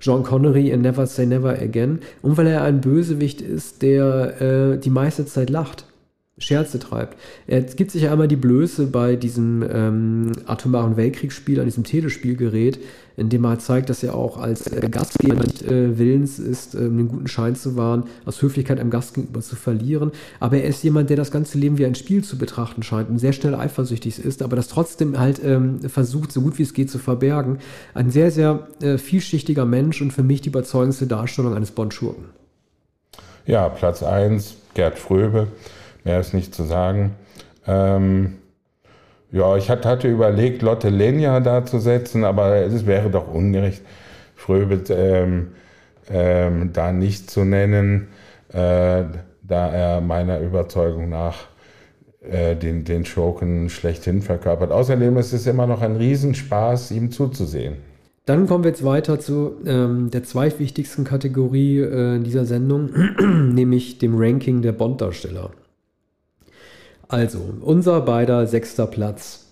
John Connery in Never Say Never Again. Und weil er ein Bösewicht ist, der äh, die meiste Zeit lacht. Scherze treibt. Er gibt sich ja einmal die Blöße bei diesem ähm, atomaren Weltkriegsspiel, an diesem Telespielgerät, in dem er halt zeigt, dass er auch als äh, Gastgeber nicht äh, willens ist, äh, einen guten Schein zu wahren, aus Höflichkeit einem Gast gegenüber zu verlieren. Aber er ist jemand, der das ganze Leben wie ein Spiel zu betrachten scheint und sehr schnell eifersüchtig ist, aber das trotzdem halt ähm, versucht, so gut wie es geht zu verbergen. Ein sehr, sehr äh, vielschichtiger Mensch und für mich die überzeugendste Darstellung eines Bond-Schurken. Ja, Platz 1, Gerd Fröbe mehr ist nicht zu sagen. Ähm, ja, ich hatte überlegt, Lotte Lenya da zu setzen, aber es wäre doch ungerecht, Fröbel ähm, ähm, da nicht zu nennen, äh, da er meiner Überzeugung nach äh, den, den Schurken schlechthin verkörpert. Außerdem ist es immer noch ein Riesenspaß, ihm zuzusehen. Dann kommen wir jetzt weiter zu ähm, der zweitwichtigsten Kategorie äh, dieser Sendung, nämlich dem Ranking der Bond-Darsteller. Also, unser beider sechster Platz,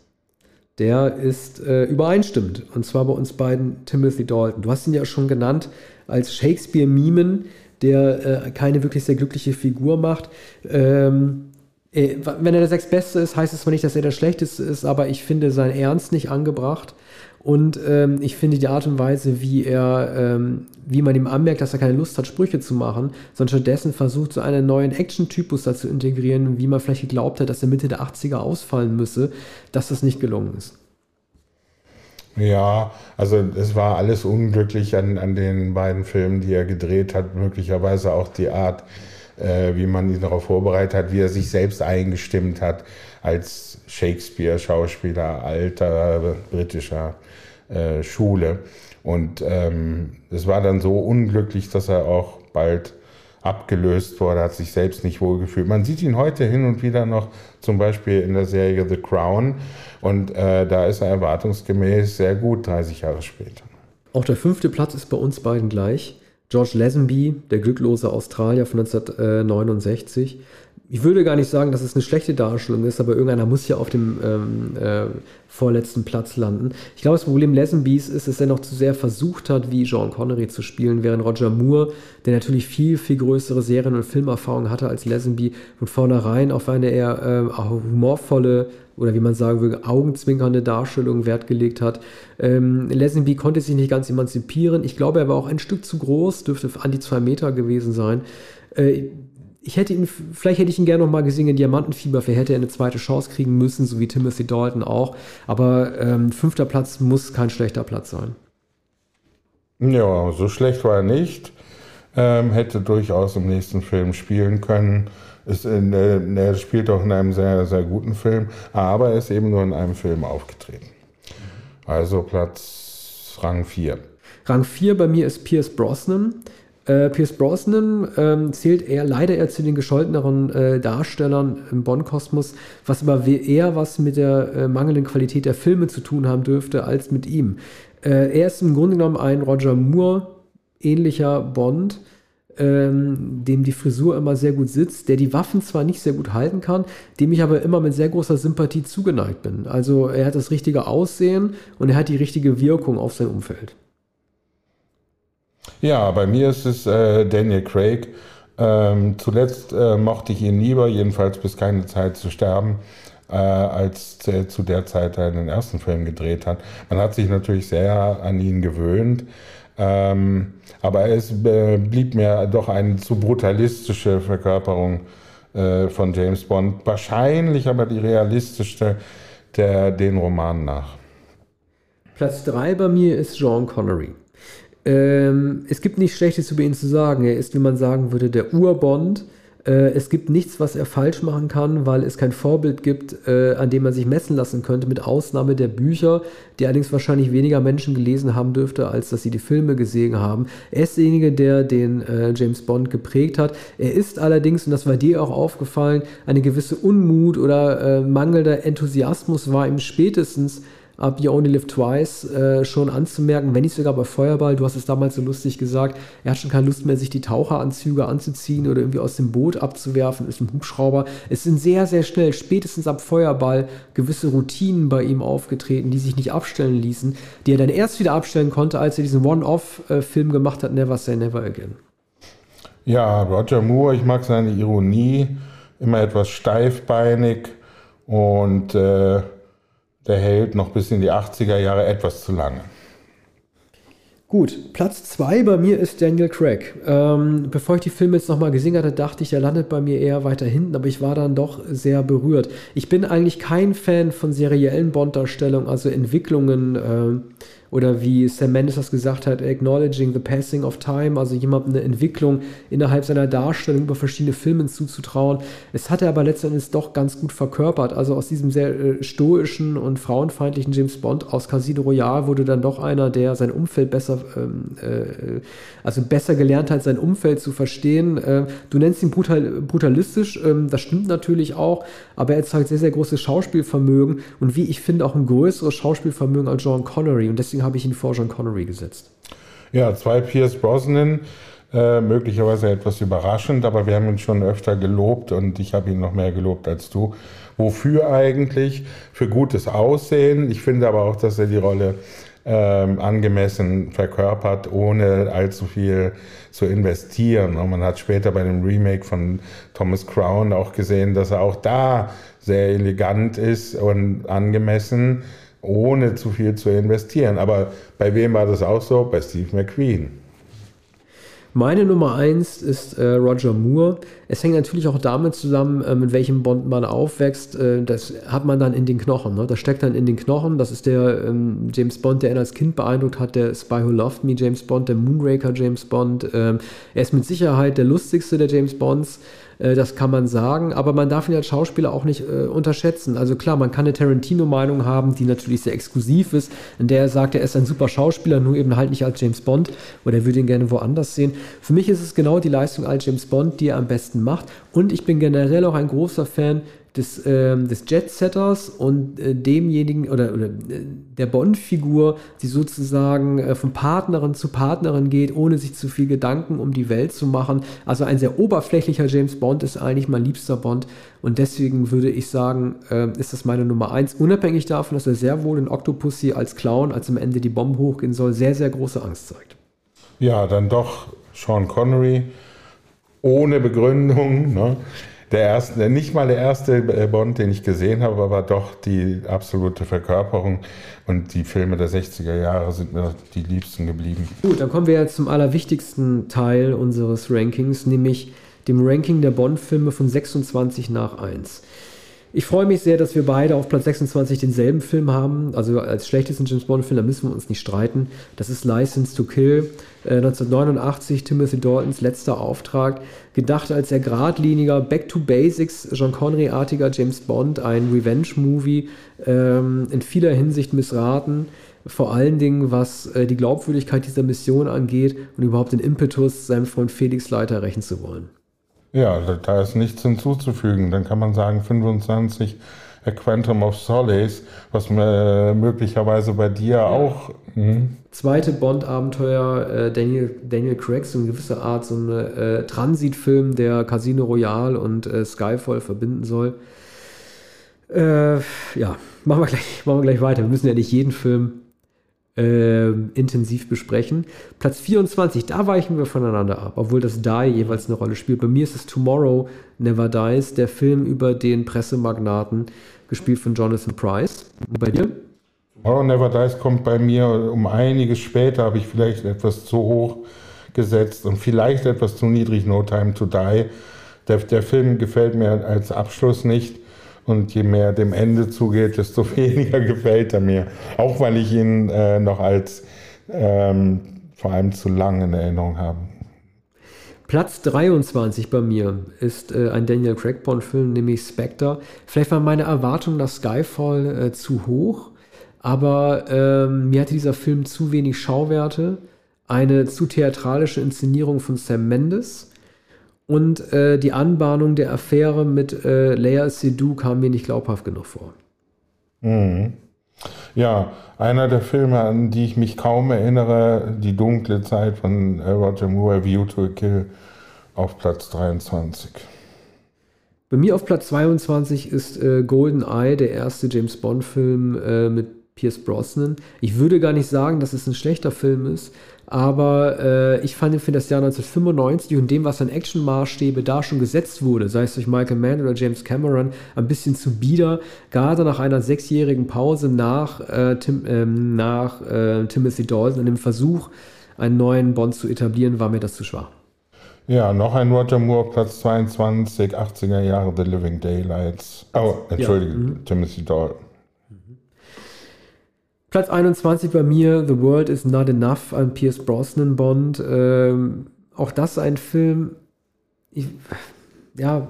der ist äh, übereinstimmend. Und zwar bei uns beiden Timothy Dalton. Du hast ihn ja schon genannt als Shakespeare-Mimen, der äh, keine wirklich sehr glückliche Figur macht. Ähm, äh, wenn er der Sechstbeste ist, heißt es zwar nicht, dass er der Schlechteste ist, aber ich finde seinen Ernst nicht angebracht. Und ähm, ich finde die Art und Weise, wie er, ähm, wie man ihm anmerkt, dass er keine Lust hat, Sprüche zu machen, sondern stattdessen versucht, so einen neuen Action-Typus dazu integrieren, wie man vielleicht geglaubt hat, dass er Mitte der 80er ausfallen müsse, dass das nicht gelungen ist. Ja, also es war alles unglücklich an, an den beiden Filmen, die er gedreht hat. Möglicherweise auch die Art, äh, wie man ihn darauf vorbereitet hat, wie er sich selbst eingestimmt hat als Shakespeare-Schauspieler, alter britischer äh, Schule. Und ähm, es war dann so unglücklich, dass er auch bald abgelöst wurde, hat sich selbst nicht wohlgefühlt. Man sieht ihn heute hin und wieder noch, zum Beispiel in der Serie The Crown. Und äh, da ist er erwartungsgemäß sehr gut, 30 Jahre später. Auch der fünfte Platz ist bei uns beiden gleich. George Lazenby, der glücklose Australier von 1969, ich würde gar nicht sagen, dass es eine schlechte Darstellung ist, aber irgendeiner muss ja auf dem ähm, äh, vorletzten Platz landen. Ich glaube, das Problem Lesenbys ist, dass er noch zu sehr versucht hat, wie Sean Connery zu spielen, während Roger Moore, der natürlich viel, viel größere Serien- und Filmerfahrung hatte als Lesenby, von vornherein auf eine eher äh, humorvolle oder wie man sagen würde, augenzwinkernde Darstellung Wert gelegt hat. Ähm, Lazenby konnte sich nicht ganz emanzipieren. Ich glaube, er war auch ein Stück zu groß, dürfte an die zwei Meter gewesen sein. Äh, ich hätte ihn, vielleicht hätte ich ihn gerne noch mal gesehen in Diamantenfieber, vielleicht hätte er eine zweite Chance kriegen müssen, so wie Timothy Dalton auch. Aber ähm, fünfter Platz muss kein schlechter Platz sein. Ja, so schlecht war er nicht. Ähm, hätte durchaus im nächsten Film spielen können. Ist in, er spielt auch in einem sehr, sehr guten Film, aber er ist eben nur in einem Film aufgetreten. Also Platz Rang 4. Rang 4 bei mir ist Pierce Brosnan. Äh, Pierce Brosnan ähm, zählt eher leider eher zu den gescholteneren äh, Darstellern im Bonn-Kosmos, was aber eher was mit der äh, mangelnden Qualität der Filme zu tun haben dürfte als mit ihm. Äh, er ist im Grunde genommen ein Roger Moore ähnlicher Bond, ähm, dem die Frisur immer sehr gut sitzt, der die Waffen zwar nicht sehr gut halten kann, dem ich aber immer mit sehr großer Sympathie zugeneigt bin. Also er hat das richtige Aussehen und er hat die richtige Wirkung auf sein Umfeld. Ja, bei mir ist es äh, Daniel Craig. Ähm, zuletzt äh, mochte ich ihn lieber, jedenfalls bis keine Zeit zu sterben, äh, als zu der Zeit er den ersten Film gedreht hat. Man hat sich natürlich sehr an ihn gewöhnt. Ähm, aber es äh, blieb mir doch eine zu brutalistische Verkörperung äh, von James Bond. Wahrscheinlich aber die realistischste der den Roman nach. Platz 3 bei mir ist Sean Connery. Ähm, es gibt nichts Schlechtes über ihn zu sagen. Er ist, wie man sagen würde, der Urbond. Äh, es gibt nichts, was er falsch machen kann, weil es kein Vorbild gibt, äh, an dem man sich messen lassen könnte, mit Ausnahme der Bücher, die allerdings wahrscheinlich weniger Menschen gelesen haben dürfte, als dass sie die Filme gesehen haben. Er ist derjenige, der den äh, James Bond geprägt hat. Er ist allerdings, und das war dir auch aufgefallen, eine gewisse Unmut oder äh, mangelnder Enthusiasmus war ihm spätestens ab You Only Live Twice äh, schon anzumerken, wenn nicht sogar bei Feuerball, du hast es damals so lustig gesagt, er hat schon keine Lust mehr, sich die Taucheranzüge anzuziehen oder irgendwie aus dem Boot abzuwerfen, ist ein Hubschrauber. Es sind sehr, sehr schnell, spätestens ab Feuerball, gewisse Routinen bei ihm aufgetreten, die sich nicht abstellen ließen, die er dann erst wieder abstellen konnte, als er diesen One-Off-Film gemacht hat, Never Say Never Again. Ja, Roger Moore, ich mag seine Ironie, immer etwas steifbeinig und äh der hält noch bis in die 80er Jahre etwas zu lange. Gut, Platz 2 bei mir ist Daniel Craig. Ähm, bevor ich die Filme jetzt nochmal gesehen hatte, dachte ich, er landet bei mir eher weiter hinten, aber ich war dann doch sehr berührt. Ich bin eigentlich kein Fan von seriellen Bond-Darstellungen, also Entwicklungen. Äh, oder wie Sam Mendes das gesagt hat, acknowledging the passing of time, also jemandem eine Entwicklung innerhalb seiner Darstellung über verschiedene Filme zuzutrauen. Es hat er aber letztendlich doch ganz gut verkörpert. Also aus diesem sehr äh, stoischen und frauenfeindlichen James Bond aus Casino Royale wurde dann doch einer, der sein Umfeld besser, ähm, äh, also besser gelernt hat, sein Umfeld zu verstehen. Äh, du nennst ihn brutal, brutalistisch, ähm, das stimmt natürlich auch, aber er zeigt sehr, sehr großes Schauspielvermögen und wie ich finde auch ein größeres Schauspielvermögen als John Connery und deswegen habe ich ihn vor John Connery gesetzt. Ja, zwei Pierce Brosnan, äh, möglicherweise etwas überraschend, aber wir haben ihn schon öfter gelobt und ich habe ihn noch mehr gelobt als du. Wofür eigentlich? Für gutes Aussehen. Ich finde aber auch, dass er die Rolle ähm, angemessen verkörpert, ohne allzu viel zu investieren. Und man hat später bei dem Remake von Thomas Crown auch gesehen, dass er auch da sehr elegant ist und angemessen ohne zu viel zu investieren. Aber bei wem war das auch so? Bei Steve McQueen. Meine Nummer eins ist äh, Roger Moore. Es hängt natürlich auch damit zusammen, äh, mit welchem Bond man aufwächst. Äh, das hat man dann in den Knochen. Ne? Das steckt dann in den Knochen. Das ist der ähm, James Bond, der ihn als Kind beeindruckt hat, der Spy Who Loved Me James Bond, der Moonraker James Bond. Ähm, er ist mit Sicherheit der lustigste der James Bonds. Äh, das kann man sagen, aber man darf ihn als Schauspieler auch nicht äh, unterschätzen. Also klar, man kann eine Tarantino-Meinung haben, die natürlich sehr exklusiv ist, in der er sagt, er ist ein super Schauspieler, nur eben halt nicht als James Bond oder er würde ihn gerne woanders sehen. Für mich ist es genau die Leistung als James Bond, die er am besten macht und ich bin generell auch ein großer Fan des, äh, des Jet-Setters und äh, demjenigen oder, oder äh, der Bond-Figur, die sozusagen äh, von Partnerin zu Partnerin geht, ohne sich zu viel Gedanken um die Welt zu machen. Also ein sehr oberflächlicher James Bond ist eigentlich mein liebster Bond und deswegen würde ich sagen, äh, ist das meine Nummer eins. Unabhängig davon, dass er sehr wohl in Octopussy als Clown, als am Ende die Bombe hochgehen soll, sehr, sehr große Angst zeigt. Ja, dann doch Sean Connery ohne Begründung. Ne? Der erste, nicht mal der erste äh, Bond, den ich gesehen habe, aber doch die absolute Verkörperung. Und die Filme der 60er Jahre sind mir die liebsten geblieben. Gut, dann kommen wir jetzt zum allerwichtigsten Teil unseres Rankings, nämlich dem Ranking der Bond-Filme von 26 nach 1. Ich freue mich sehr, dass wir beide auf Platz 26 denselben Film haben. Also als schlechtesten James Bond-Film, da müssen wir uns nicht streiten. Das ist License to Kill. Äh, 1989 Timothy Daltons letzter Auftrag. Gedacht als der geradliniger Back to Basics, John Connery-artiger James Bond, ein Revenge-Movie, ähm, in vieler Hinsicht missraten. Vor allen Dingen, was äh, die Glaubwürdigkeit dieser Mission angeht und überhaupt den Impetus, seinem Freund Felix Leiter rächen zu wollen. Ja, da ist nichts hinzuzufügen. Dann kann man sagen 25 A Quantum of Solace, was äh, möglicherweise bei dir ja. auch. Mh. Zweite Bond-Abenteuer, äh, Daniel, Daniel Craig, so eine gewisse Art, so ein äh, Transitfilm, der Casino Royale und äh, Skyfall verbinden soll. Äh, ja, machen wir, gleich, machen wir gleich weiter. Wir müssen ja nicht jeden Film äh, intensiv besprechen. Platz 24, da weichen wir voneinander ab, obwohl das Die jeweils eine Rolle spielt. Bei mir ist es Tomorrow Never Dies, der Film über den Pressemagnaten, gespielt von Jonathan Price. Und bei dir? Tomorrow Never Dies kommt bei mir um einiges später, habe ich vielleicht etwas zu hoch gesetzt und vielleicht etwas zu niedrig, No Time to Die. Der, der Film gefällt mir als Abschluss nicht. Und je mehr dem Ende zugeht, desto weniger gefällt er mir. Auch weil ich ihn äh, noch als ähm, vor allem zu lang in Erinnerung habe. Platz 23 bei mir ist äh, ein Daniel Craig Bond-Film, nämlich Spectre. Vielleicht war meine Erwartung nach Skyfall äh, zu hoch, aber ähm, mir hatte dieser Film zu wenig Schauwerte, eine zu theatralische Inszenierung von Sam Mendes und äh, die Anbahnung der Affäre mit äh, Leia Seydoux kam mir nicht glaubhaft genug vor. Mhm. Ja, einer der Filme, an die ich mich kaum erinnere, Die dunkle Zeit von äh, Roger Moore, View to a Kill, auf Platz 23. Bei mir auf Platz 22 ist äh, Golden Eye, der erste James Bond-Film äh, mit Pierce Brosnan. Ich würde gar nicht sagen, dass es ein schlechter Film ist, aber äh, ich fand für das Jahr 1995 und dem, was an Actionmaßstäbe da schon gesetzt wurde, sei es durch Michael Mann oder James Cameron, ein bisschen zu bieder. Gerade nach einer sechsjährigen Pause nach, äh, Tim, ähm, nach äh, Timothy Dalton und dem Versuch, einen neuen Bond zu etablieren, war mir das zu schwach. Ja, noch ein Roger Moore, Platz 22, 80er Jahre, The Living Daylights. Oh, entschuldige, ja. mhm. Timothy Dalton. Platz 21 bei mir, The World is Not Enough, ein Pierce Brosnan Bond. Ähm, auch das ein Film, ich, ja,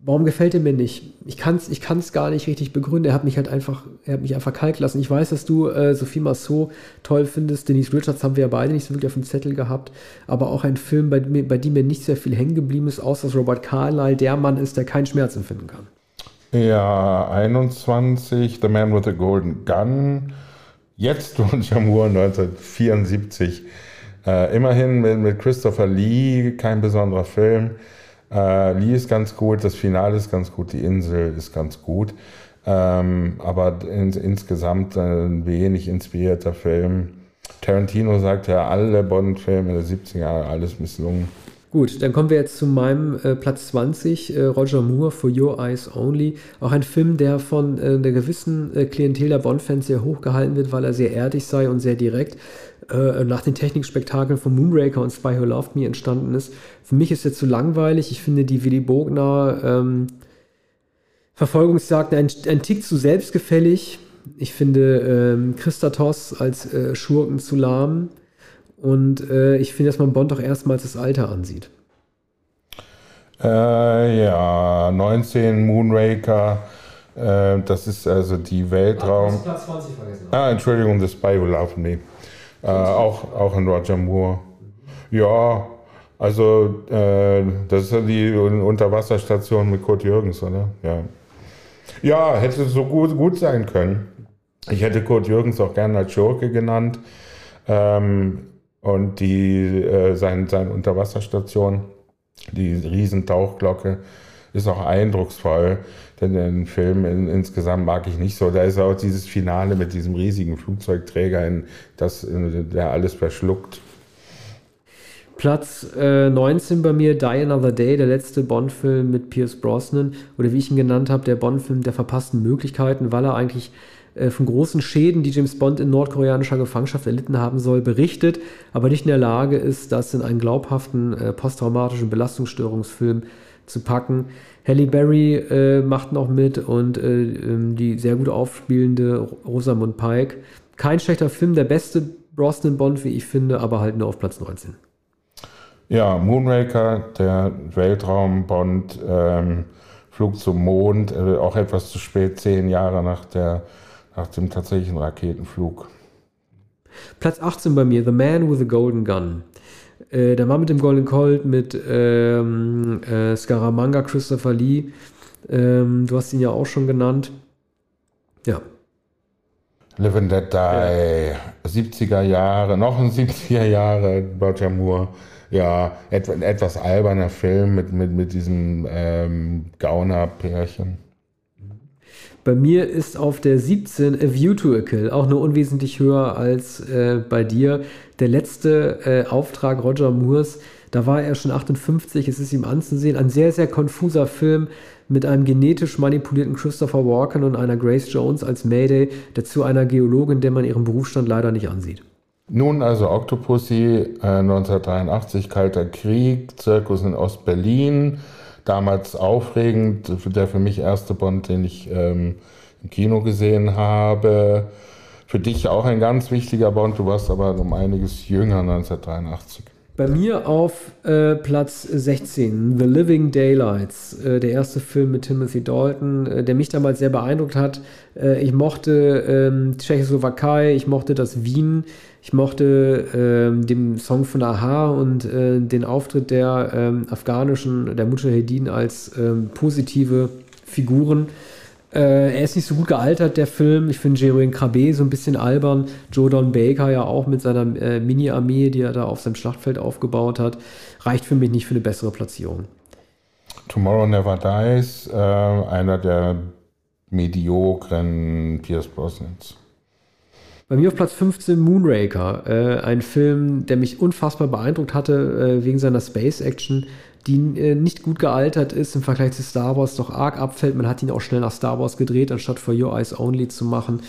warum gefällt er mir nicht? Ich kann es ich kann's gar nicht richtig begründen. Er hat mich halt einfach, er hat mich einfach kalt gelassen. Ich weiß, dass du äh, Sophie Massot toll findest. Denise Richards haben wir ja beide nicht so wirklich auf dem Zettel gehabt. Aber auch ein Film, bei, bei dem mir nicht sehr viel hängen geblieben ist, außer dass Robert Carlyle der Mann ist, der keinen Schmerz empfinden kann. Ja, 21, The Man with the Golden Gun. Jetzt Roger Moore 1974. Äh, immerhin mit, mit, Christopher Lee, kein besonderer Film. Äh, Lee ist ganz gut, das Finale ist ganz gut, die Insel ist ganz gut. Ähm, aber in, insgesamt ein wenig inspirierter Film. Tarantino sagt ja, alle Bond-Filme der 70er Jahre, alles misslungen. Gut, dann kommen wir jetzt zu meinem äh, Platz 20, äh, Roger Moore, For Your Eyes Only. Auch ein Film, der von äh, der gewissen äh, Klientel der Bond-Fans sehr hoch gehalten wird, weil er sehr erdig sei und sehr direkt äh, nach den Technikspektakeln von Moonraker und Spy Who Loved Me entstanden ist. Für mich ist er zu langweilig. Ich finde die Willy Bogner ähm, Verfolgungsjagd ein, ein Tick zu selbstgefällig. Ich finde ähm, Christatos als äh, Schurken zu lahm. Und äh, ich finde, dass man Bond doch erstmals das Alter ansieht. Äh, ja, 19 Moonraker. Äh, das ist also die Weltraum. Ach, Platz 20 vergessen. Ah, Entschuldigung, The Spy Who Loved Me. Äh, auch, auch in Roger Moore. Ja, also äh, das ist ja die Unterwasserstation mit Kurt Jürgens, oder? Ja. Ja, hätte so gut, gut sein können. Ich hätte Kurt Jürgens auch gerne als Schurke genannt. Ähm, und die, äh, sein, seine Unterwasserstation, die Riesentauchglocke, ist auch eindrucksvoll. Denn den Film in, insgesamt mag ich nicht so. Da ist auch dieses Finale mit diesem riesigen Flugzeugträger, in das, der alles verschluckt. Platz äh, 19 bei mir, Die Another Day, der letzte Bond-Film mit Pierce Brosnan, oder wie ich ihn genannt habe, der Bond-Film der verpassten Möglichkeiten, weil er eigentlich von großen Schäden, die James Bond in nordkoreanischer Gefangenschaft erlitten haben soll, berichtet, aber nicht in der Lage ist, das in einen glaubhaften äh, posttraumatischen Belastungsstörungsfilm zu packen. Halle Berry äh, macht noch mit und äh, ähm, die sehr gut aufspielende Rosamund Pike. Kein schlechter Film, der beste Brosnan Bond, wie ich finde, aber halt nur auf Platz 19. Ja, Moonraker, der Weltraumbond, ähm, Flug zum Mond, äh, auch etwas zu spät, zehn Jahre nach, der, nach dem tatsächlichen Raketenflug. Platz 18 bei mir, The Man with the Golden Gun. Äh, der Mann mit dem Golden Colt mit ähm, äh, Scaramanga, Christopher Lee. Ähm, du hast ihn ja auch schon genannt. Ja. Live and Dead Die, ja. 70er Jahre, noch ein 70er Jahre, Roger Moore ja, et, ein etwas alberner Film mit, mit, mit diesem ähm, Gauner-Pärchen. Bei mir ist auf der 17 A View to a Kill, auch nur unwesentlich höher als äh, bei dir. Der letzte äh, Auftrag Roger Moores, da war er schon 58, es ist ihm anzusehen. Ein sehr, sehr konfuser Film mit einem genetisch manipulierten Christopher Walken und einer Grace Jones als Mayday, dazu einer Geologin, der man ihren Berufsstand leider nicht ansieht. Nun also Octopussy, äh, 1983, Kalter Krieg, Zirkus in Ostberlin, damals aufregend, der für mich erste Bond, den ich ähm, im Kino gesehen habe. Für dich auch ein ganz wichtiger Bond, du warst aber um einiges jünger, 1983. Bei mir auf äh, Platz 16, The Living Daylights, äh, der erste Film mit Timothy Dalton, äh, der mich damals sehr beeindruckt hat. Äh, ich mochte ähm, Tschechoslowakei, ich mochte das Wien, ich mochte ähm, den Song von Aha und äh, den Auftritt der ähm, afghanischen, der Mujahedin als ähm, positive Figuren. Äh, er ist nicht so gut gealtert, der Film. Ich finde Jeroen Krabbe so ein bisschen albern. Jordan Baker ja auch mit seiner äh, Mini-Armee, die er da auf seinem Schlachtfeld aufgebaut hat. Reicht für mich nicht für eine bessere Platzierung. Tomorrow Never Dies, äh, einer der mediokren Pierce Brosnans. Bei mir auf Platz 15 Moonraker, äh, ein Film, der mich unfassbar beeindruckt hatte äh, wegen seiner Space-Action die äh, nicht gut gealtert ist im Vergleich zu Star Wars, doch arg abfällt. Man hat ihn auch schnell nach Star Wars gedreht, anstatt For Your Eyes Only zu machen.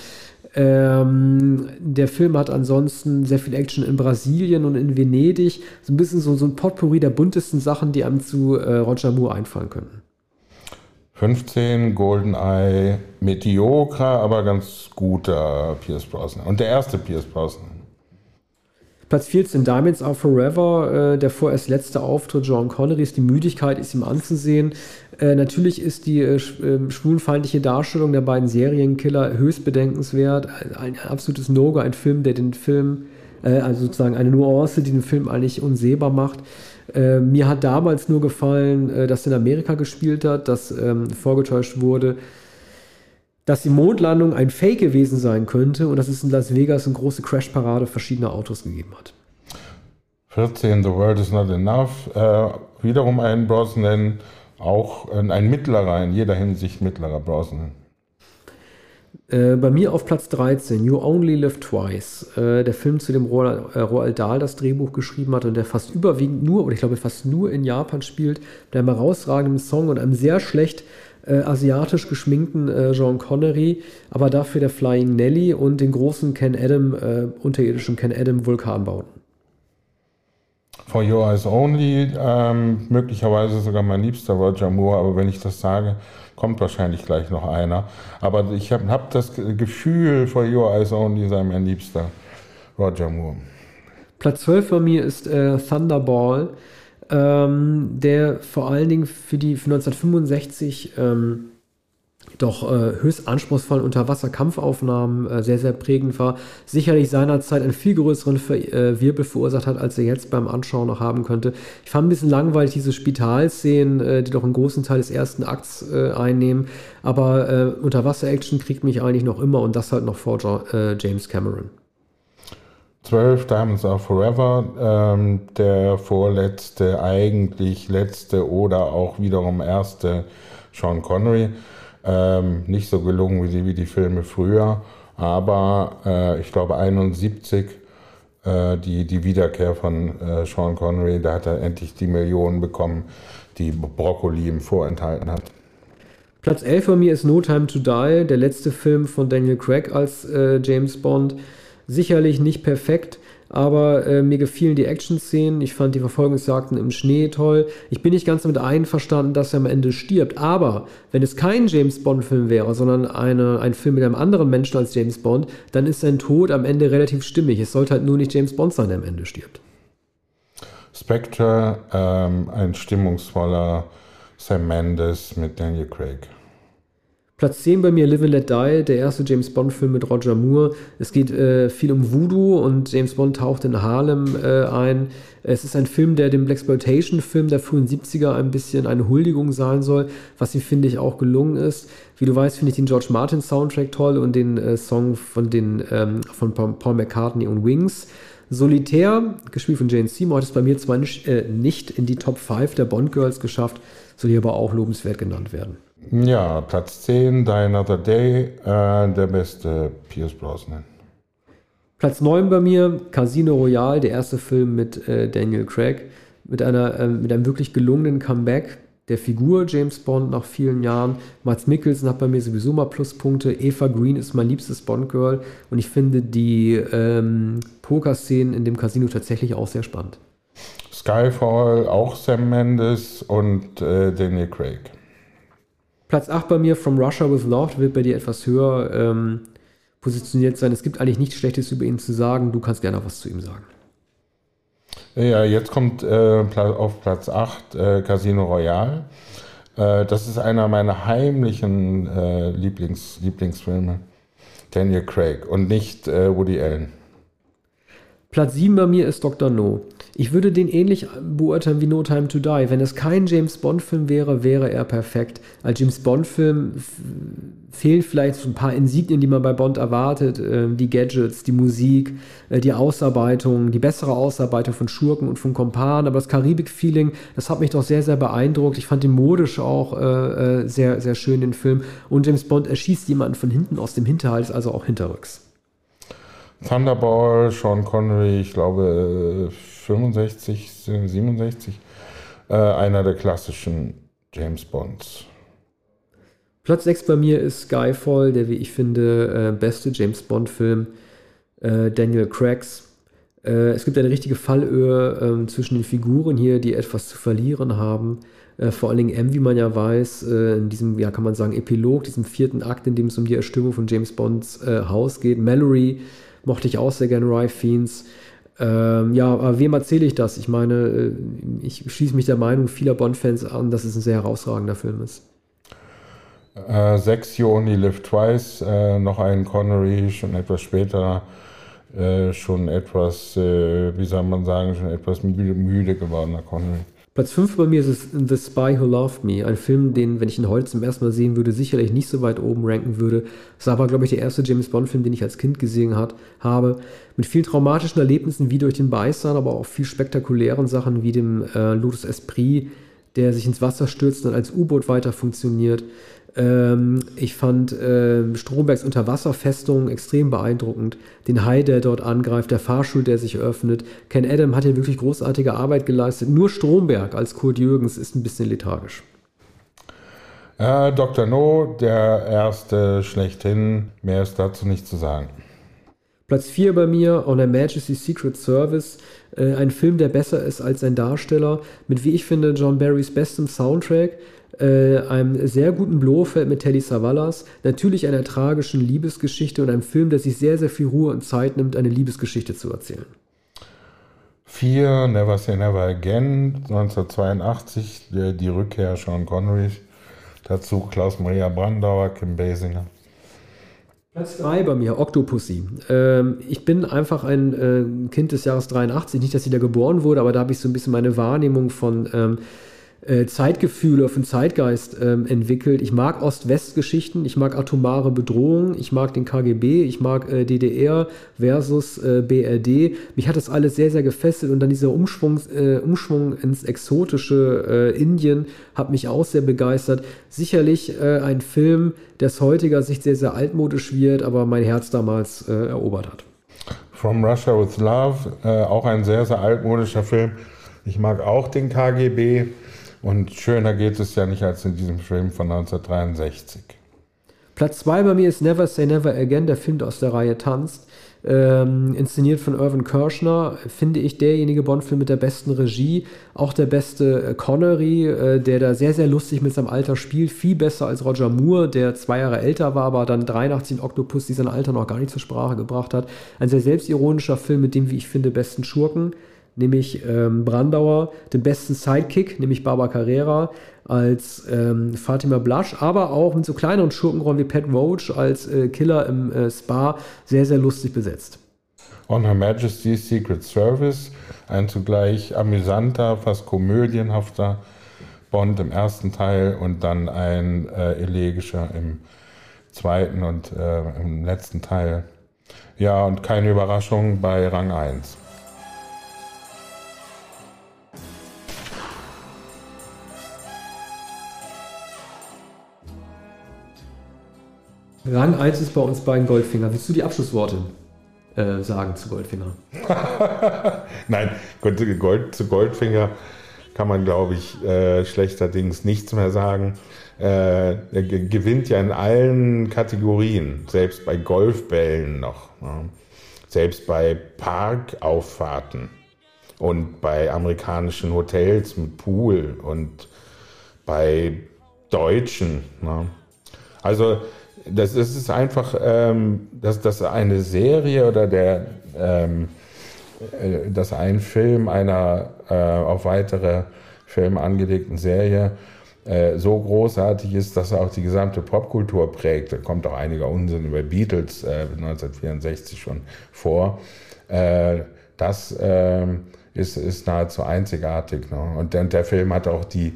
Ähm, der Film hat ansonsten sehr viel Action in Brasilien und in Venedig. So ein bisschen so, so ein Potpourri der buntesten Sachen, die einem zu äh, Roger Moore einfallen könnten. 15, GoldenEye, mediocre, aber ganz guter Pierce Brosnan. Und der erste Pierce Brosnan. Platz 14, Diamonds Are Forever, äh, der vorerst letzte Auftritt John Connerys. Die Müdigkeit ist ihm anzusehen. Äh, natürlich ist die äh, ähm, schwulenfeindliche Darstellung der beiden Serienkiller höchst bedenkenswert. Ein, ein absolutes No-Go, ein Film, der den Film, äh, also sozusagen eine Nuance, die den Film eigentlich unsehbar macht. Äh, mir hat damals nur gefallen, äh, dass er in Amerika gespielt hat, dass ähm, vorgetäuscht wurde, dass die Mondlandung ein Fake gewesen sein könnte und dass es in Las Vegas eine große Crashparade verschiedener Autos gegeben hat. 14, The World is Not Enough. Äh, wiederum ein Brosnan, auch ein mittlerer, in jeder Hinsicht mittlerer Brosnan. Äh, bei mir auf Platz 13, You Only Live Twice. Äh, der Film, zu dem Roald, äh, Roald Dahl das Drehbuch geschrieben hat und der fast überwiegend nur, oder ich glaube fast nur in Japan spielt, mit einem herausragenden Song und einem sehr schlecht äh, asiatisch geschminkten äh, Jean Connery, aber dafür der Flying Nelly und den großen Ken Adam, äh, unterirdischen Ken Adam Vulkanbauten. For Your Eyes Only, ähm, möglicherweise sogar mein liebster Roger Moore, aber wenn ich das sage, kommt wahrscheinlich gleich noch einer. Aber ich habe hab das Gefühl, For Your Eyes Only sei mein liebster Roger Moore. Platz 12 bei mir ist äh, Thunderball ähm, der vor allen Dingen für die für 1965 ähm, doch äh, höchst anspruchsvollen Unterwasserkampfaufnahmen äh, sehr, sehr prägend war. Sicherlich seinerzeit einen viel größeren Ver äh, Wirbel verursacht hat, als er jetzt beim Anschauen noch haben könnte. Ich fand ein bisschen langweilig diese Spitalszenen, äh, die doch einen großen Teil des ersten Akts äh, einnehmen. Aber äh, Unterwasser-Action kriegt mich eigentlich noch immer und das halt noch vor James Cameron. 12 Diamonds Are Forever, ähm, der vorletzte, eigentlich letzte oder auch wiederum erste Sean Connery. Ähm, nicht so gelungen wie die, wie die Filme früher, aber äh, ich glaube 71 äh, die, die Wiederkehr von äh, Sean Connery. Da hat er endlich die Millionen bekommen, die Broccoli ihm vorenthalten hat. Platz 11 von mir ist No Time to Die, der letzte Film von Daniel Craig als äh, James Bond. Sicherlich nicht perfekt, aber äh, mir gefielen die Action-Szenen. Ich fand die Verfolgungsjagden im Schnee toll. Ich bin nicht ganz damit einverstanden, dass er am Ende stirbt. Aber wenn es kein James Bond-Film wäre, sondern eine, ein Film mit einem anderen Menschen als James Bond, dann ist sein Tod am Ende relativ stimmig. Es sollte halt nur nicht James Bond sein, der am Ende stirbt. Spectre, ähm, ein stimmungsvoller Sam Mendes mit Daniel Craig. Platz 10 bei mir Live and Let Die, der erste James Bond-Film mit Roger Moore. Es geht äh, viel um Voodoo und James Bond taucht in Harlem äh, ein. Es ist ein Film, der dem Blaxploitation-Film der frühen 70er ein bisschen eine Huldigung sein soll, was ihm, finde ich, auch gelungen ist. Wie du weißt, finde ich den George Martin-Soundtrack toll und den äh, Song von, den, ähm, von Paul McCartney und Wings. Solitär, gespielt von Jane Seymour, hat es bei mir zwar nicht, äh, nicht in die Top 5 der Bond-Girls geschafft, soll hier aber auch lobenswert genannt werden. Ja, Platz 10, Die Another Day, äh, der beste Pierce Brosnan. Platz 9 bei mir, Casino Royale, der erste Film mit äh, Daniel Craig, mit, einer, äh, mit einem wirklich gelungenen Comeback der Figur James Bond nach vielen Jahren. Mats Mikkelsen hat bei mir sowieso mal Pluspunkte. Eva Green ist mein liebstes Bond-Girl und ich finde die ähm, Poker-Szenen in dem Casino tatsächlich auch sehr spannend. Skyfall, auch Sam Mendes und äh, Daniel Craig. Platz 8 bei mir, From Russia with Love, wird bei dir etwas höher ähm, positioniert sein. Es gibt eigentlich nichts Schlechtes über ihn zu sagen. Du kannst gerne was zu ihm sagen. Ja, jetzt kommt äh, auf Platz 8 äh, Casino Royale. Äh, das ist einer meiner heimlichen äh, Lieblings Lieblingsfilme. Daniel Craig und nicht äh, Woody Allen. Platz 7 bei mir ist Dr. No. Ich würde den ähnlich beurteilen wie No Time to Die. Wenn es kein James Bond-Film wäre, wäre er perfekt. Als James Bond-Film fehlen vielleicht ein paar Insignien, die man bei Bond erwartet. Äh, die Gadgets, die Musik, äh, die Ausarbeitung, die bessere Ausarbeitung von Schurken und von Kompanen. Aber das Karibik-Feeling, das hat mich doch sehr, sehr beeindruckt. Ich fand den modisch auch äh, äh, sehr, sehr schön, den Film. Und James Bond erschießt jemanden von hinten aus dem Hinterhalt, also auch hinterrücks. Thunderball, Sean Connery, ich glaube 65, 67, äh, einer der klassischen James Bonds. Platz 6 bei mir ist Skyfall, der, wie ich finde, äh, beste James Bond-Film. Äh, Daniel Craigs. Äh, es gibt eine richtige Fallöhe ähm, zwischen den Figuren hier, die etwas zu verlieren haben. Äh, vor allen Dingen M, wie man ja weiß, äh, in diesem, ja, kann man sagen, Epilog, diesem vierten Akt, in dem es um die Erstürmung von James Bonds Haus geht. Mallory mochte ich auch sehr gerne, Rye Fiends. Ähm, ja, aber wem erzähle ich das? Ich meine, äh, ich schließe mich der Meinung vieler Bond-Fans an, dass es ein sehr herausragender Film ist. Äh, sechs You Only Live Twice, äh, noch ein Connery, schon etwas später, äh, schon etwas, äh, wie soll man sagen, schon etwas müde, müde gewordener Connery. Platz 5 bei mir ist es The Spy Who Loved Me. Ein Film, den, wenn ich ihn heute zum ersten Mal sehen würde, sicherlich nicht so weit oben ranken würde. Das war aber, glaube ich, der erste James Bond-Film, den ich als Kind gesehen hat, habe. Mit vielen traumatischen Erlebnissen wie durch den Beißern, aber auch viel spektakulären Sachen wie dem äh, Lotus Esprit, der sich ins Wasser stürzt und als U-Boot weiter funktioniert. Ähm, ich fand äh, Strombergs Unterwasserfestung extrem beeindruckend. Den Hai, der dort angreift, der Fahrstuhl, der sich öffnet. Ken Adam hat hier wirklich großartige Arbeit geleistet. Nur Stromberg als Kurt Jürgens ist ein bisschen lethargisch. Äh, Dr. No, der erste schlechthin. Mehr ist dazu nicht zu sagen. Platz 4 bei mir, On Her Majesty's Secret Service. Äh, ein Film, der besser ist als sein Darsteller. Mit, wie ich finde, John Barrys bestem Soundtrack äh, einem sehr guten Blofeld mit Telly Savalas, natürlich einer tragischen Liebesgeschichte und einem Film, der sich sehr, sehr viel Ruhe und Zeit nimmt, eine Liebesgeschichte zu erzählen. Vier, Never Say Never Again, 1982, die, Rückkehr Sean Connery. Dazu Klaus-Maria Brandauer, Kim Basinger. Platz 3 bei mir, Octopussy. Ähm, ich bin einfach ein äh, Kind des Jahres 83, nicht, dass ich da geboren wurde, aber da habe ich so ein bisschen meine Wahrnehmung von ähm, äh, Zeitgefühle, auf den Zeitgeist ähm, entwickelt. Ich mag Ost-West-Geschichten, ich mag atomare Bedrohungen, ich mag den KGB, ich mag äh, DDR versus äh, BRD. Mich hat das alles sehr, sehr gefesselt und dann dieser Umschwung, äh, Umschwung ins exotische äh, Indien hat mich auch sehr begeistert. Sicherlich äh, ein Film, der aus heutiger Sicht sehr, sehr altmodisch wird, aber mein Herz damals erobert hat. From Russia with Love, auch ein sehr, sehr altmodischer Film. Ich mag auch den KGB und schöner geht es ja nicht als in diesem Film von 1963. Platz 2 bei mir ist Never Say Never Again, der Film, aus der Reihe tanzt. Ähm, inszeniert von Irvin Kershner, finde ich derjenige Bond-Film mit der besten Regie, auch der beste äh, Connery, äh, der da sehr, sehr lustig mit seinem Alter spielt, viel besser als Roger Moore, der zwei Jahre älter war, aber dann 83 in Octopus, die sein Alter noch gar nicht zur Sprache gebracht hat. Ein sehr selbstironischer Film mit dem, wie ich finde, besten Schurken nämlich ähm, Brandauer, den besten Sidekick, nämlich Barbara Carrera als ähm, Fatima Blush, aber auch mit so kleineren Schurkenrollen wie Pat Roach als äh, Killer im äh, Spa sehr, sehr lustig besetzt. On Her Majesty's Secret Service, ein zugleich amüsanter, fast komödienhafter Bond im ersten Teil und dann ein äh, elegischer im zweiten und äh, im letzten Teil. Ja, und keine Überraschung bei Rang 1. Rang 1 ist bei uns beiden Goldfinger. Willst du die Abschlussworte äh, sagen zu Goldfinger? Nein, Gold, zu Goldfinger kann man, glaube ich, äh, schlechterdings nichts mehr sagen. Äh, er gewinnt ja in allen Kategorien, selbst bei Golfbällen noch, ja. selbst bei Parkauffahrten und bei amerikanischen Hotels mit Pool und bei Deutschen. Ja. Also das, das ist einfach, ähm, dass, dass eine Serie oder der, ähm, äh, dass ein Film einer äh, auf weitere Filme angelegten Serie äh, so großartig ist, dass er auch die gesamte Popkultur prägt. Da kommt auch einiger Unsinn über Beatles äh, 1964 schon vor. Äh, das ähm, ist, ist nahezu einzigartig. Ne? Und, und der Film hat auch die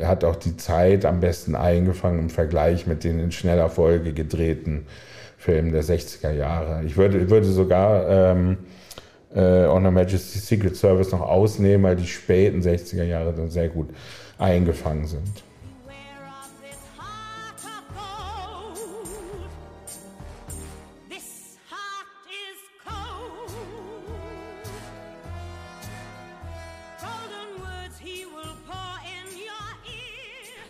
er hat auch die Zeit am besten eingefangen im Vergleich mit den in schneller Folge gedrehten Filmen der 60er Jahre. Ich würde, würde sogar ähm, äh, On Her Majesty's Secret Service noch ausnehmen, weil die späten 60er Jahre dann sehr gut eingefangen sind.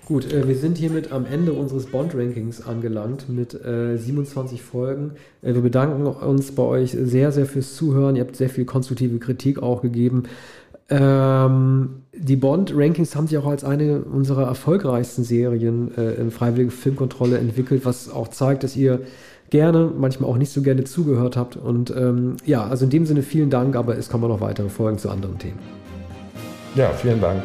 Gut, äh, wir sind hiermit am Ende unseres Bond-Rankings angelangt mit äh, 27 Folgen. Äh, wir bedanken uns bei euch sehr, sehr fürs Zuhören. Ihr habt sehr viel konstruktive Kritik auch gegeben. Ähm, die Bond-Rankings haben sich auch als eine unserer erfolgreichsten Serien äh, in Freiwillige Filmkontrolle entwickelt, was auch zeigt, dass ihr gerne, manchmal auch nicht so gerne zugehört habt. Und ähm, ja, also in dem Sinne vielen Dank, aber es kommen noch weitere Folgen zu anderen Themen. Ja, vielen Dank.